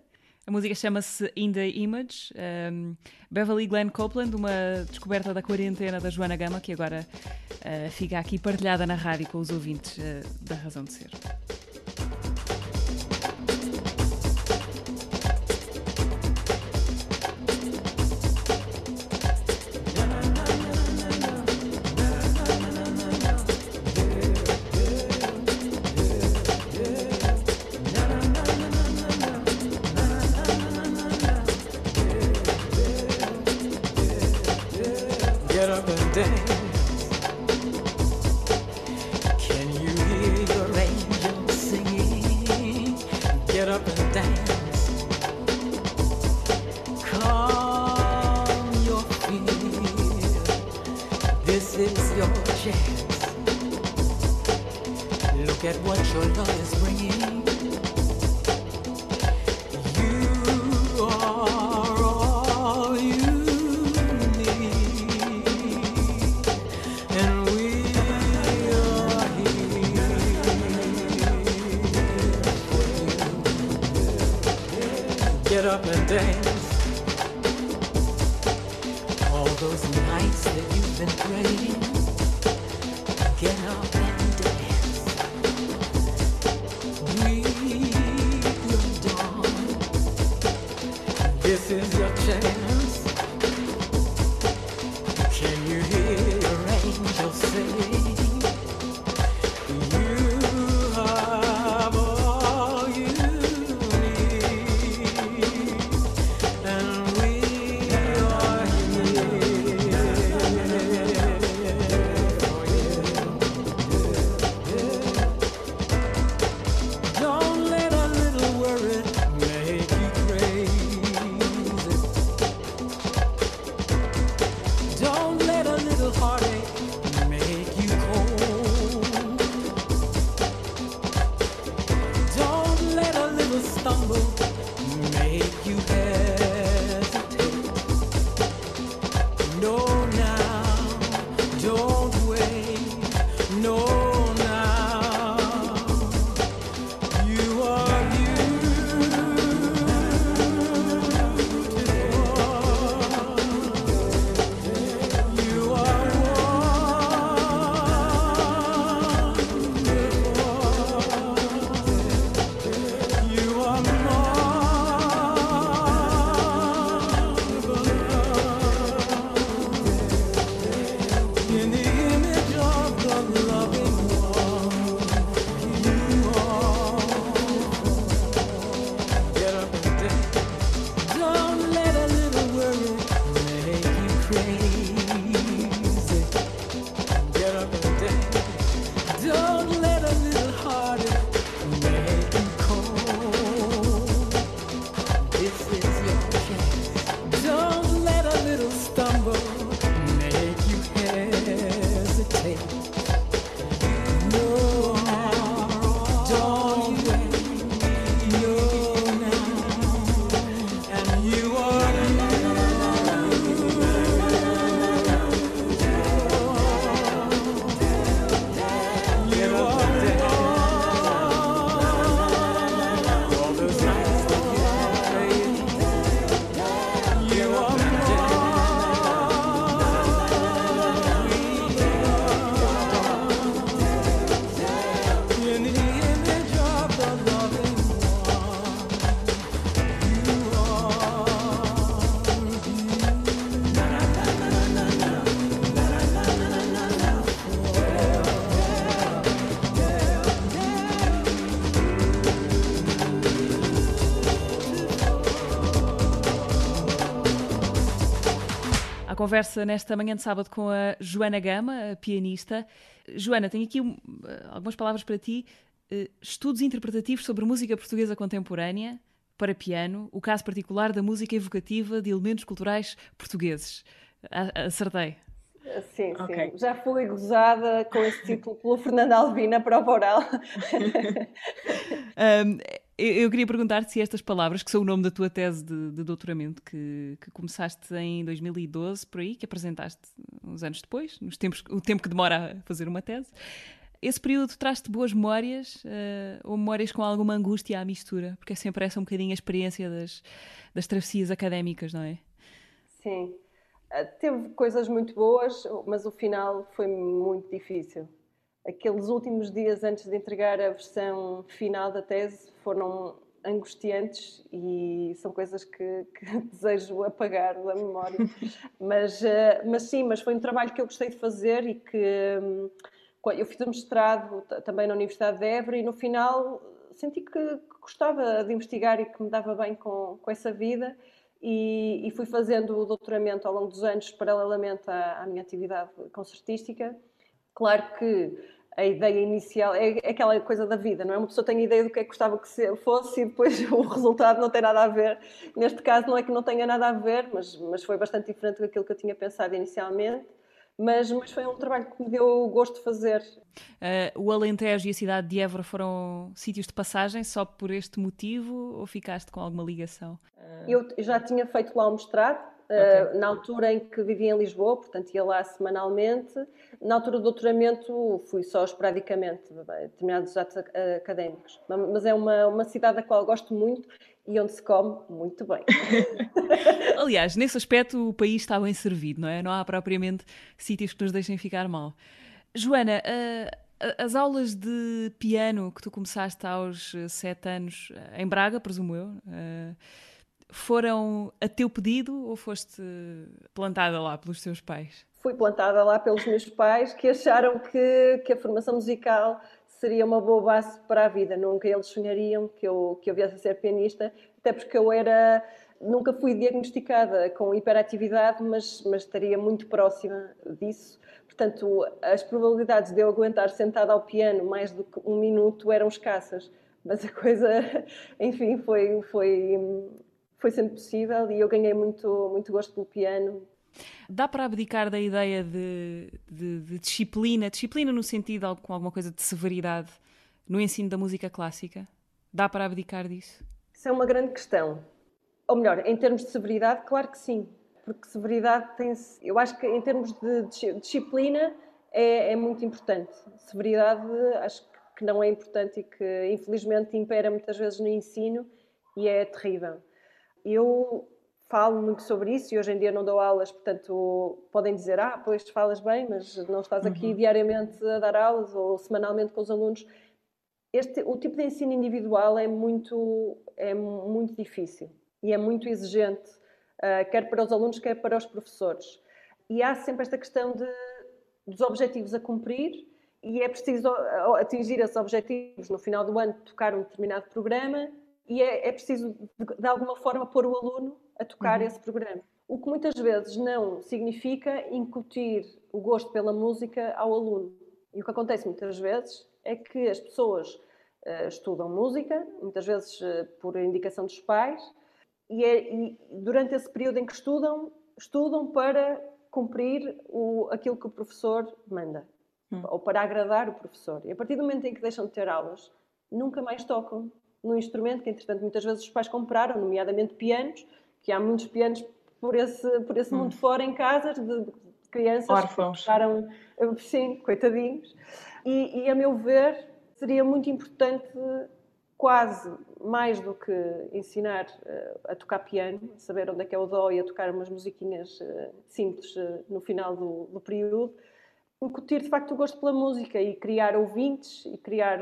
A música chama-se In the Image. Um, Beverly Glenn Copeland, uma descoberta da quarentena da Joana Gama, que agora uh, fica aqui partilhada na rádio com os ouvintes uh, da Razão de Ser. Conversa nesta manhã de sábado com a Joana Gama, a pianista. Joana, tenho aqui um, algumas palavras para ti. Uh, estudos interpretativos sobre música portuguesa contemporânea para piano, o caso particular da música evocativa de elementos culturais portugueses. Acertei. Sim, okay. sim. Já fui gozada com esse título pelo Fernando Alvina para o oral. um, eu queria perguntar-te se estas palavras, que são o nome da tua tese de, de doutoramento, que, que, começaste em 2012, por aí, que apresentaste uns anos depois, nos tempos, o tempo que demora a fazer uma tese, esse período traz-te boas memórias uh, ou memórias com alguma angústia à mistura? Porque é sempre essa um bocadinho a experiência das, das travessias académicas, não é? Sim. Uh, teve coisas muito boas, mas o final foi muito difícil. Aqueles últimos dias antes de entregar a versão final da tese foram angustiantes e são coisas que, que desejo apagar da memória. mas, uh, mas sim, mas foi um trabalho que eu gostei de fazer e que. Um, eu fiz um mestrado também na Universidade de Évora e no final senti que, gostava de investigar e que me dava bem com, com essa vida e, e, fui fazendo o doutoramento ao longo dos anos paralelamente à, à, minha atividade concertística. Claro que a ideia inicial é, aquela coisa da vida, não é? Uma pessoa tem ideia do que é que gostava que fosse e depois o resultado não tem nada a ver. Neste caso não é que não tenha nada a ver, mas, mas foi bastante diferente daquilo que eu tinha pensado inicialmente mas, mas foi um trabalho que me deu gosto de fazer. Uh, o Alentejo e a cidade de Évora foram sítios de passagem só por este motivo ou ficaste com alguma ligação? Uh... Eu já tinha feito lá um mestrado, okay. na altura em que vivia em Lisboa, portanto ia lá semanalmente. Na altura do doutoramento fui só esporadicamente, determinados atos académicos. Mas é uma, uma cidade da qual gosto muito e onde se come muito bem. Aliás, nesse aspecto o país está bem servido, não é? Não há propriamente sítios que nos deixem ficar mal. Joana, uh, as aulas de piano que tu começaste aos sete anos em Braga, presumo eu, uh, foram a teu pedido ou foste plantada lá pelos teus pais? Fui plantada lá pelos meus pais que acharam que, que a formação musical seria uma boa base para a vida. Nunca eles sonhariam que eu, que eu viesse a ser pianista, até porque eu era. Nunca fui diagnosticada com hiperatividade, mas, mas estaria muito próxima disso. Portanto, as probabilidades de eu aguentar sentada ao piano mais do que um minuto eram escassas. Mas a coisa, enfim, foi, foi, foi sendo possível e eu ganhei muito, muito gosto pelo piano Dá para abdicar da ideia de, de, de disciplina, disciplina no sentido com alguma coisa de severidade no ensino da música clássica? Dá para abdicar disso? Isso é uma grande questão. Ou melhor, em termos de severidade, claro que sim. Porque severidade tem -se... Eu acho que em termos de disciplina é, é muito importante. Severidade acho que não é importante e que infelizmente impera muitas vezes no ensino e é terrível. Eu falo muito sobre isso e hoje em dia não dou aulas, portanto podem dizer, ah, pois falas bem, mas não estás aqui uhum. diariamente a dar aulas ou semanalmente com os alunos. Este, o tipo de ensino individual é muito, é muito difícil e é muito exigente, uh, quer para os alunos, quer para os professores. E há sempre esta questão de, dos objetivos a cumprir e é preciso atingir esses objetivos no final do ano, tocar um determinado programa e é, é preciso, de, de alguma forma, pôr o aluno a tocar uhum. esse programa. O que muitas vezes não significa incutir o gosto pela música ao aluno. E o que acontece muitas vezes é que as pessoas uh, estudam música, muitas vezes uh, por indicação dos pais, e, é, e, durante esse período em que estudam, estudam para cumprir o, aquilo que o professor manda, uhum. ou para agradar o professor. E a partir do momento em que deixam de ter aulas, nunca mais tocam no instrumento que, entretanto, muitas vezes os pais compraram, nomeadamente pianos, que há muitos pianos por esse, por esse hum. mundo fora em casas de, de crianças Órfãos. que ficaram, sim, coitadinhos. E, e, a meu ver, seria muito importante, quase mais do que ensinar uh, a tocar piano, saber onde é que é o dó e a tocar umas musiquinhas uh, simples uh, no final do, do período, incutir de facto o gosto pela música e criar ouvintes e criar.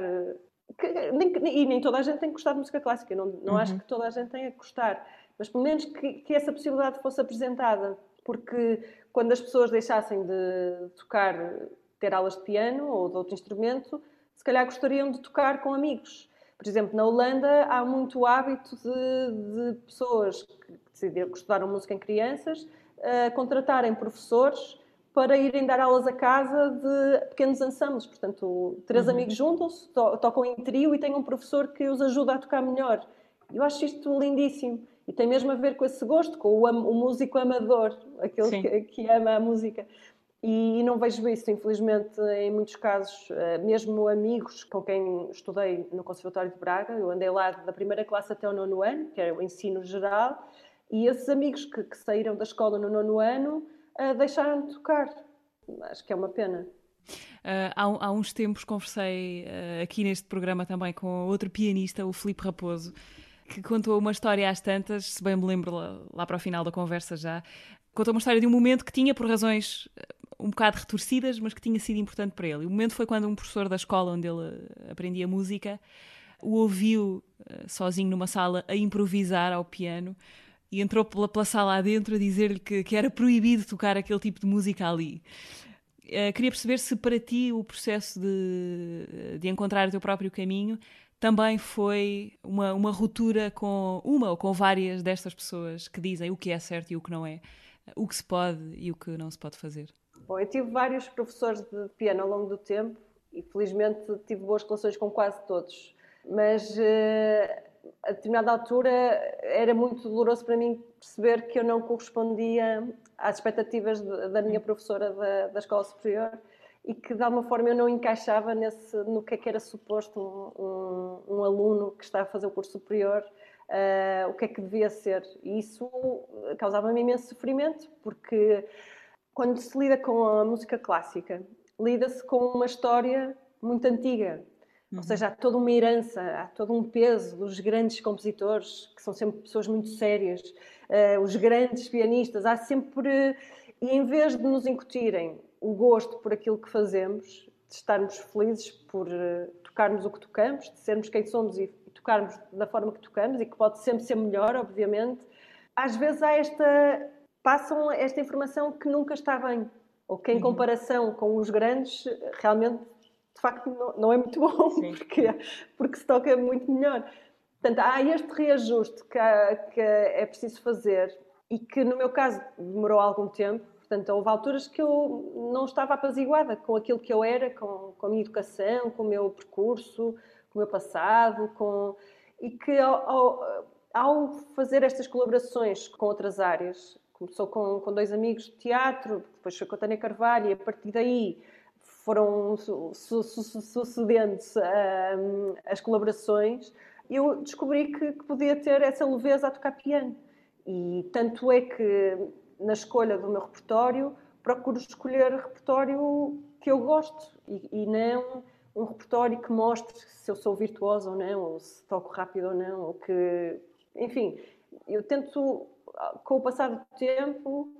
Que, nem, e nem toda a gente tem que gostar de música clássica, não, não uhum. acho que toda a gente tenha que gostar mas pelo menos que, que essa possibilidade fosse apresentada, porque quando as pessoas deixassem de tocar, ter aulas de piano ou de outro instrumento, se calhar gostariam de tocar com amigos. Por exemplo, na Holanda há muito hábito de, de pessoas que decidiram que estudaram música em crianças, uh, contratarem professores para irem dar aulas a casa de pequenos ensembles. Portanto, três uhum. amigos juntam-se, to tocam em trio e têm um professor que os ajuda a tocar melhor. Eu acho isto lindíssimo. E tem mesmo a ver com esse gosto, com o, o músico amador, aquele que, que, ama a música. E, e, não vejo isso, infelizmente, em muitos casos, eh, mesmo amigos com quem estudei no Conservatório de Braga, eu andei lá da primeira classe até o nono ano, que é o ensino geral, e esses amigos que, que saíram da escola no nono ano deixaram de tocar. Acho que é uma pena. Uh, há, há, uns tempos conversei uh, aqui neste programa também com outro pianista, o Filipe Raposo, que contou uma história às tantas, se bem me lembro lá, lá, para o final da conversa já, contou uma história de um momento que tinha, por razões um bocado retorcidas, mas que tinha sido importante para ele. O momento foi quando um professor da escola onde ele aprendia música o ouviu sozinho numa sala a improvisar ao piano e entrou pela, pela sala adentro a dizer-lhe que, que, era proibido tocar aquele tipo de música ali. Uh, queria perceber se para ti o processo de, de encontrar o teu próprio caminho também foi uma, uma ruptura com uma ou com várias destas pessoas que dizem o que é certo e o que não é, o que se pode e o que não se pode fazer. Bom, eu tive vários professores de piano ao longo do tempo e felizmente tive boas relações com quase todos. Mas uh, a determinada altura era muito doloroso para mim perceber que eu não correspondia às expectativas de, da minha professora da, da, escola superior e que de alguma forma eu não encaixava nesse, no que é que era suposto um, um, um aluno que está a fazer o curso superior, uh, o que é que devia ser. E isso causava-me imenso sofrimento, porque quando se lida com a música clássica, lida-se com uma história muito antiga. Ou seja, há toda uma herança, há todo um peso dos grandes compositores, que são sempre pessoas muito sérias, uh, os grandes pianistas, há sempre. E em vez de nos incutirem o gosto por aquilo que fazemos, de estarmos felizes por uh, tocarmos o que tocamos, de sermos quem somos e, e tocarmos da forma que tocamos, e que pode sempre ser melhor, obviamente, às vezes há esta. passam esta informação que nunca está bem ou que em uhum. comparação com os grandes realmente de facto não, não é muito bom, porque, porque se toca muito melhor. Portanto, há este reajuste que, há, que é preciso fazer e que, no meu caso, demorou algum tempo. Portanto, houve alturas que eu não estava apaziguada com aquilo que eu era, com, com a minha educação, com o meu percurso, com o meu passado, com... e que ao, ao, ao fazer estas colaborações com outras áreas, começou com, com dois amigos de teatro, depois foi com a Tânia Carvalho, e a partir daí foram su su su sucedendo um, as colaborações, eu descobri que, que, podia ter essa leveza a tocar piano. E tanto é que, na escolha do meu repertório, procuro escolher repertório que eu gosto e, e não um repertório que mostre se eu sou virtuoso ou não, ou se toco rápido ou não, ou que... Enfim, eu tento, com o passar do tempo,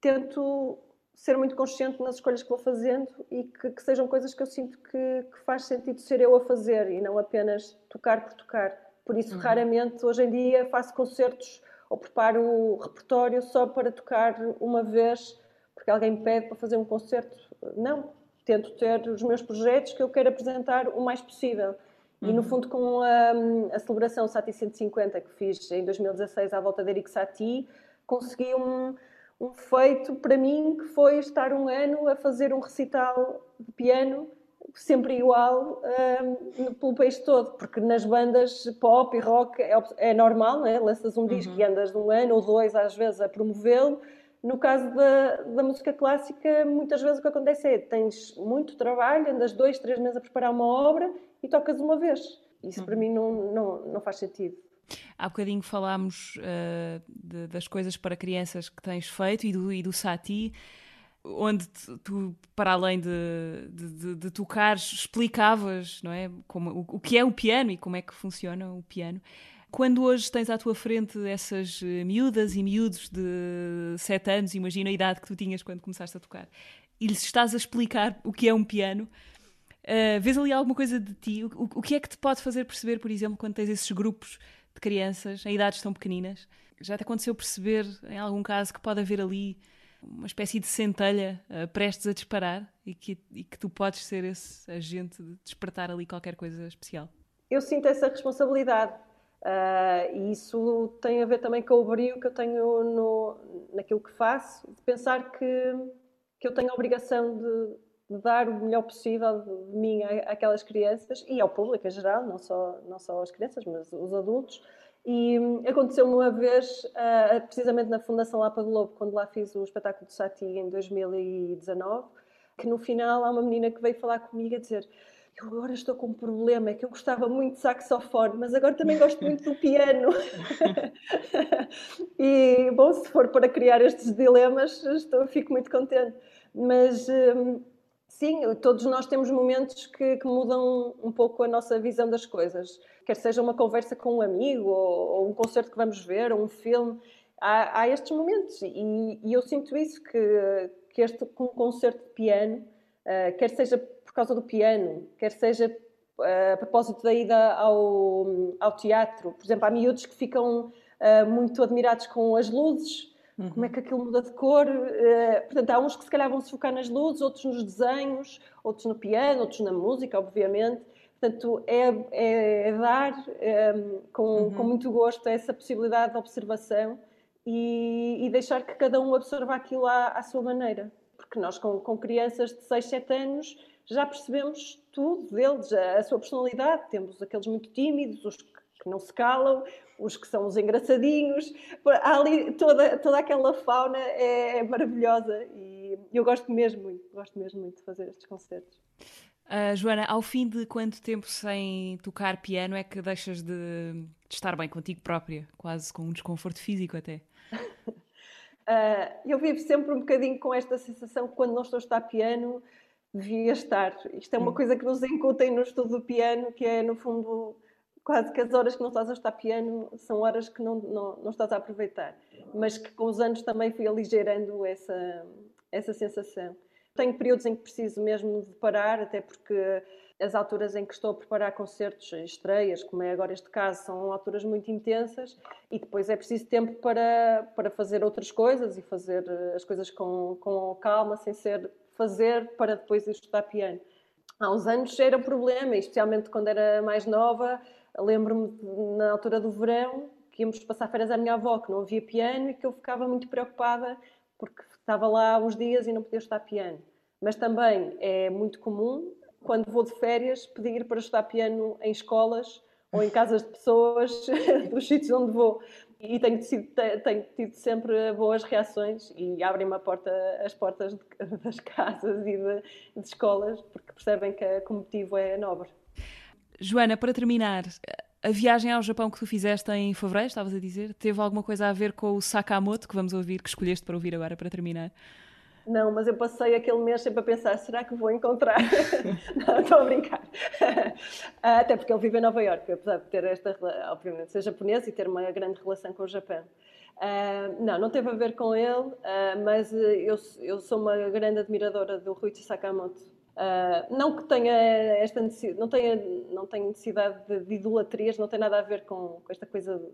tento ser muito consciente nas escolhas que vou fazendo e que, que sejam coisas que eu sinto que, que, faz sentido ser eu a fazer e não apenas tocar por tocar. Por isso, uhum. raramente, hoje em dia, faço concertos ou preparo o repertório só para tocar uma vez, porque alguém me pede para fazer um concerto. Não. Tento ter os meus projetos que eu quero apresentar o mais possível. Uhum. E, no uhum. fundo, com a, a celebração Sati 150 que fiz em 2016 à volta de Eric Satie, consegui um um feito para mim que foi estar um ano a fazer um recital de piano sempre igual um, pelo país todo, porque nas bandas pop e rock é, é normal, não é? lanças um disco uhum. e andas um ano ou dois às vezes a promovê-lo. No caso da, da música clássica, muitas vezes o que acontece é tens muito trabalho, andas dois, três meses a preparar uma obra e tocas uma vez. Isso uhum. para mim não, não, não faz sentido. Há bocadinho falámos uh, de, das coisas para crianças que tens feito e do, e do Sati, onde tu, para além de, de, de, tocares, explicavas não é? Como, o, o, que é o piano e como é que funciona o piano. Quando hoje tens à tua frente essas eh, miúdas e miúdos de 7 anos, imagina a idade que tu tinhas quando começaste a tocar, e lhes estás a explicar o que é um piano, uh, vês ali alguma coisa de ti? O, o, o que é que te pode fazer perceber, por exemplo, quando tens esses grupos de crianças em idades tão pequeninas. Já te aconteceu perceber, em algum caso, que pode haver ali uma espécie de centelha uh, prestes a disparar e que, e que tu podes ser esse agente de despertar ali qualquer coisa especial? Eu sinto essa responsabilidade. Uh, e isso tem a ver também com o brilho que eu tenho no, naquilo que faço, de pensar que, que eu tenho a obrigação de, de dar o melhor possível de, mim àquelas crianças e ao público em geral, não só, não só as crianças, mas os adultos. E hum, aconteceu-me uma vez, uh, precisamente na Fundação Lapa do Lobo, quando lá fiz o espetáculo de Sati em 2019, que no final há uma menina que veio falar comigo a dizer eu agora estou com um problema, é que eu gostava muito de saxofone, mas agora também gosto muito do piano. e, bom, se for para criar estes dilemas, estou, fico muito contente. Mas, hum, sim, todos nós temos momentos que, que, mudam um pouco a nossa visão das coisas. Quer seja uma conversa com um amigo, ou, ou um concerto que vamos ver, ou um filme. Há, há estes momentos. E, e, eu sinto isso, que, que este um concerto de piano, uh, quer seja causa do piano, quer seja uh, a propósito da ida ao, ao teatro. Por exemplo, há miúdos que ficam uh, muito admirados com as luzes, uhum. como é que aquilo muda de cor. Uh, portanto, há uns que se calhar vão se focar nas luzes, outros nos desenhos, outros no piano, outros na música, obviamente. Portanto, é, é, é dar um, com, uhum. com muito gosto essa possibilidade de observação e, e, deixar que cada um absorva aquilo à, à sua maneira. Porque nós, com, com crianças de 6, 7 anos, já percebemos tudo deles, a, sua personalidade. Temos aqueles muito tímidos, os que não se calam, os que são os engraçadinhos. Há ali toda, toda aquela fauna é, é maravilhosa e eu gosto mesmo muito, gosto mesmo muito de fazer estes concertos. Uh, Joana, ao fim de quanto tempo sem tocar piano é que deixas de, de estar bem contigo própria, quase com um desconforto físico até? uh, eu vivo sempre um bocadinho com esta sensação que quando não estou a estar piano devia estar. Isto é uma hum. coisa que nos incutem no estudo do piano, que é, no fundo, quase que as horas que não estás a estar piano são horas que não, não, não estás a aproveitar. Mas que com os anos também fui aligeirando essa, essa sensação. Tenho períodos em que preciso mesmo de parar, até porque as alturas em que estou a preparar concertos, estreias, como é agora este caso, são alturas muito intensas e depois é preciso tempo para, para fazer outras coisas e fazer as coisas com, com calma, sem ser fazer para depois estudar piano. Há uns anos era um problema, especialmente quando era mais nova. Lembro-me na altura do verão que íamos passar férias à minha avó, que não havia piano e que eu ficava muito preocupada porque estava lá uns dias e não podia estudar piano. Mas também é muito comum, quando vou de férias, pedir para estudar piano em escolas ou em casas de pessoas dos sítios onde vou e tenho, tido, tenho tido sempre boas reações e abrem-me porta, as portas de, das casas e de, de, escolas porque percebem que, que o motivo é nobre. Joana, para terminar, a viagem ao Japão que tu fizeste em fevereiro, estavas a dizer, teve alguma coisa a ver com o Sakamoto que vamos ouvir, que escolheste para ouvir agora para terminar? Não, mas eu passei aquele mês sempre a pensar: será que vou encontrar? não, estou a brincar. Até porque ele vive em Nova Iorque, apesar de ter esta, obviamente, ser japonês e ter uma grande relação com o Japão. Uh, não, não teve a ver com ele, uh, mas eu, eu sou uma grande admiradora do Ruichi Sakamoto. Uh, não que tenha esta necessidade, não tenha, não tenha necessidade de, de idolatrias, não tem nada a ver com, com esta coisa, de,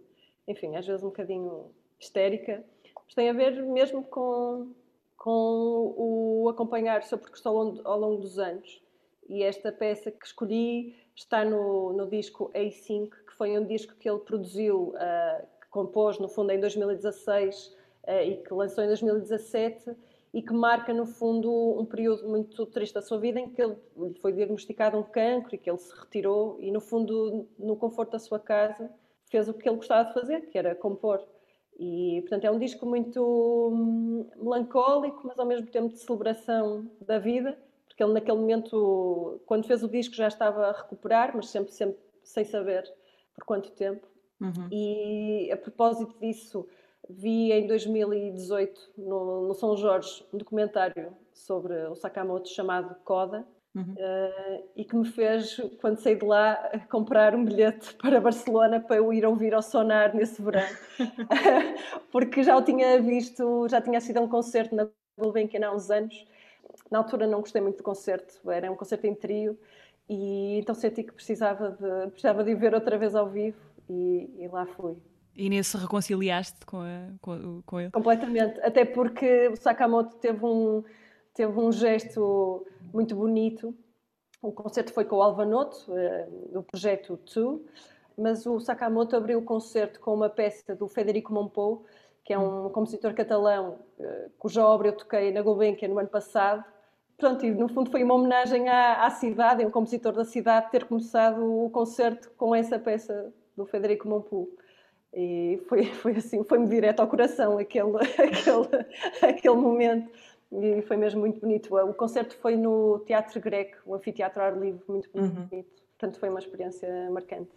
enfim, às vezes um bocadinho histérica, mas tem a ver mesmo com, com o acompanhar o seu percurso ao longo, ao longo dos anos. E esta peça que escolhi está no, no disco A5, que foi um disco que ele produziu, uh, que compôs no fundo em 2016 uh, ah, e que lançou em 2017 e que marca no fundo um período muito triste da sua vida em que ele lhe foi diagnosticado um cancro e que ele se retirou e no fundo no conforto da sua casa fez o que ele gostava de fazer, que era compor. E, portanto, é um disco muito hum, melancólico, mas ao mesmo tempo de celebração da vida, porque ele, naquele momento, quando fez o disco, já estava a recuperar, mas sempre, sempre sem saber por quanto tempo. Uhum. E, a propósito disso, vi em 2018, no, no São Jorge, um documentário sobre o Sakamoto chamado Coda, Uhum. Uh, e que me fez, quando saí de lá, comprar um bilhete para Barcelona para eu ir ouvir ao Sonar nesse verão. Porque já o tinha visto, já tinha sido um concerto na Gulbenkian há uns anos. Na altura não gostei muito do concerto, era um concerto em trio, e então senti que precisava de, precisava de ver outra vez ao vivo e, e lá fui. E nesse reconciliaste com, a, com, com ele? Completamente, até porque o Sakamoto teve um teve um gesto muito bonito. O concerto foi com o Alvanoto, do projeto Two, mas o Sakamoto abriu o concerto com uma peça do Federico Mompou, que é um compositor catalão uh, cuja obra eu toquei na Gulbenkian no ano passado. Pronto, e no fundo foi uma homenagem à, à cidade, um compositor da cidade, ter começado o concerto com essa peça do Federico Mompou. E foi, foi assim, foi-me direto ao coração aquele, aquele, aquele momento. E foi mesmo muito bonito. O concerto foi no Teatro Greco, um anfiteatro ar livre, muito bonito. Uhum. Portanto, foi uma experiência marcante.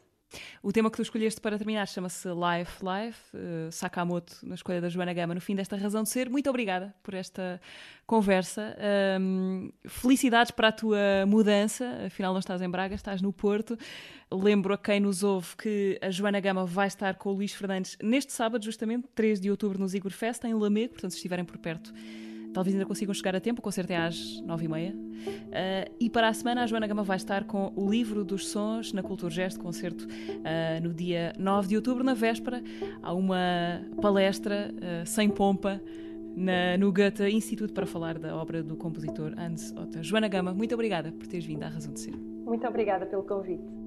O tema que tu escolheste para terminar chama-se Life Life, uh, Sakamoto, na escolha da Joana Gama, no fim desta razão de ser. Muito obrigada por esta conversa. Um, felicidades para a tua mudança, afinal não estás em Braga, estás no Porto. Lembro a quem nos ouve que a Joana Gama vai estar com o Luís Fernandes neste sábado, justamente, 3 de outubro, no Zigor Fest, em Lamego, portanto, se estiverem por perto talvez ainda consigam chegar a tempo, o concerto é às nove e meia. Uh, e para a semana a Joana Gama vai estar com o Livro dos Sons na Cultura Gesto, concerto uh, no dia 9 de outubro, na véspera. Há uma palestra uh, sem pompa na, no Goethe Instituto para falar da obra do compositor Hans Otter. Joana Gama, muito obrigada por teres vindo à Razão de Ser. Muito obrigada pelo convite.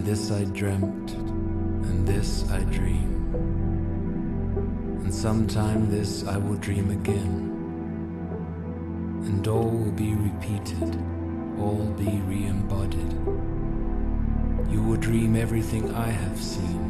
And this I dreamt, and this I dream. And sometime this I will dream again. And all will be repeated, all be re embodied. You will dream everything I have seen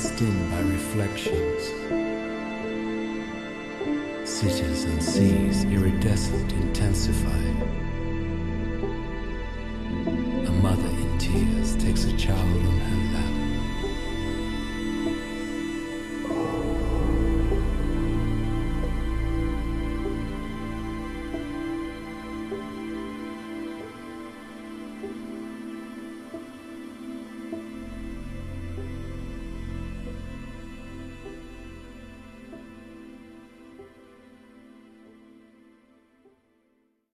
fenced in by reflections. Cities and seas iridescent intensify.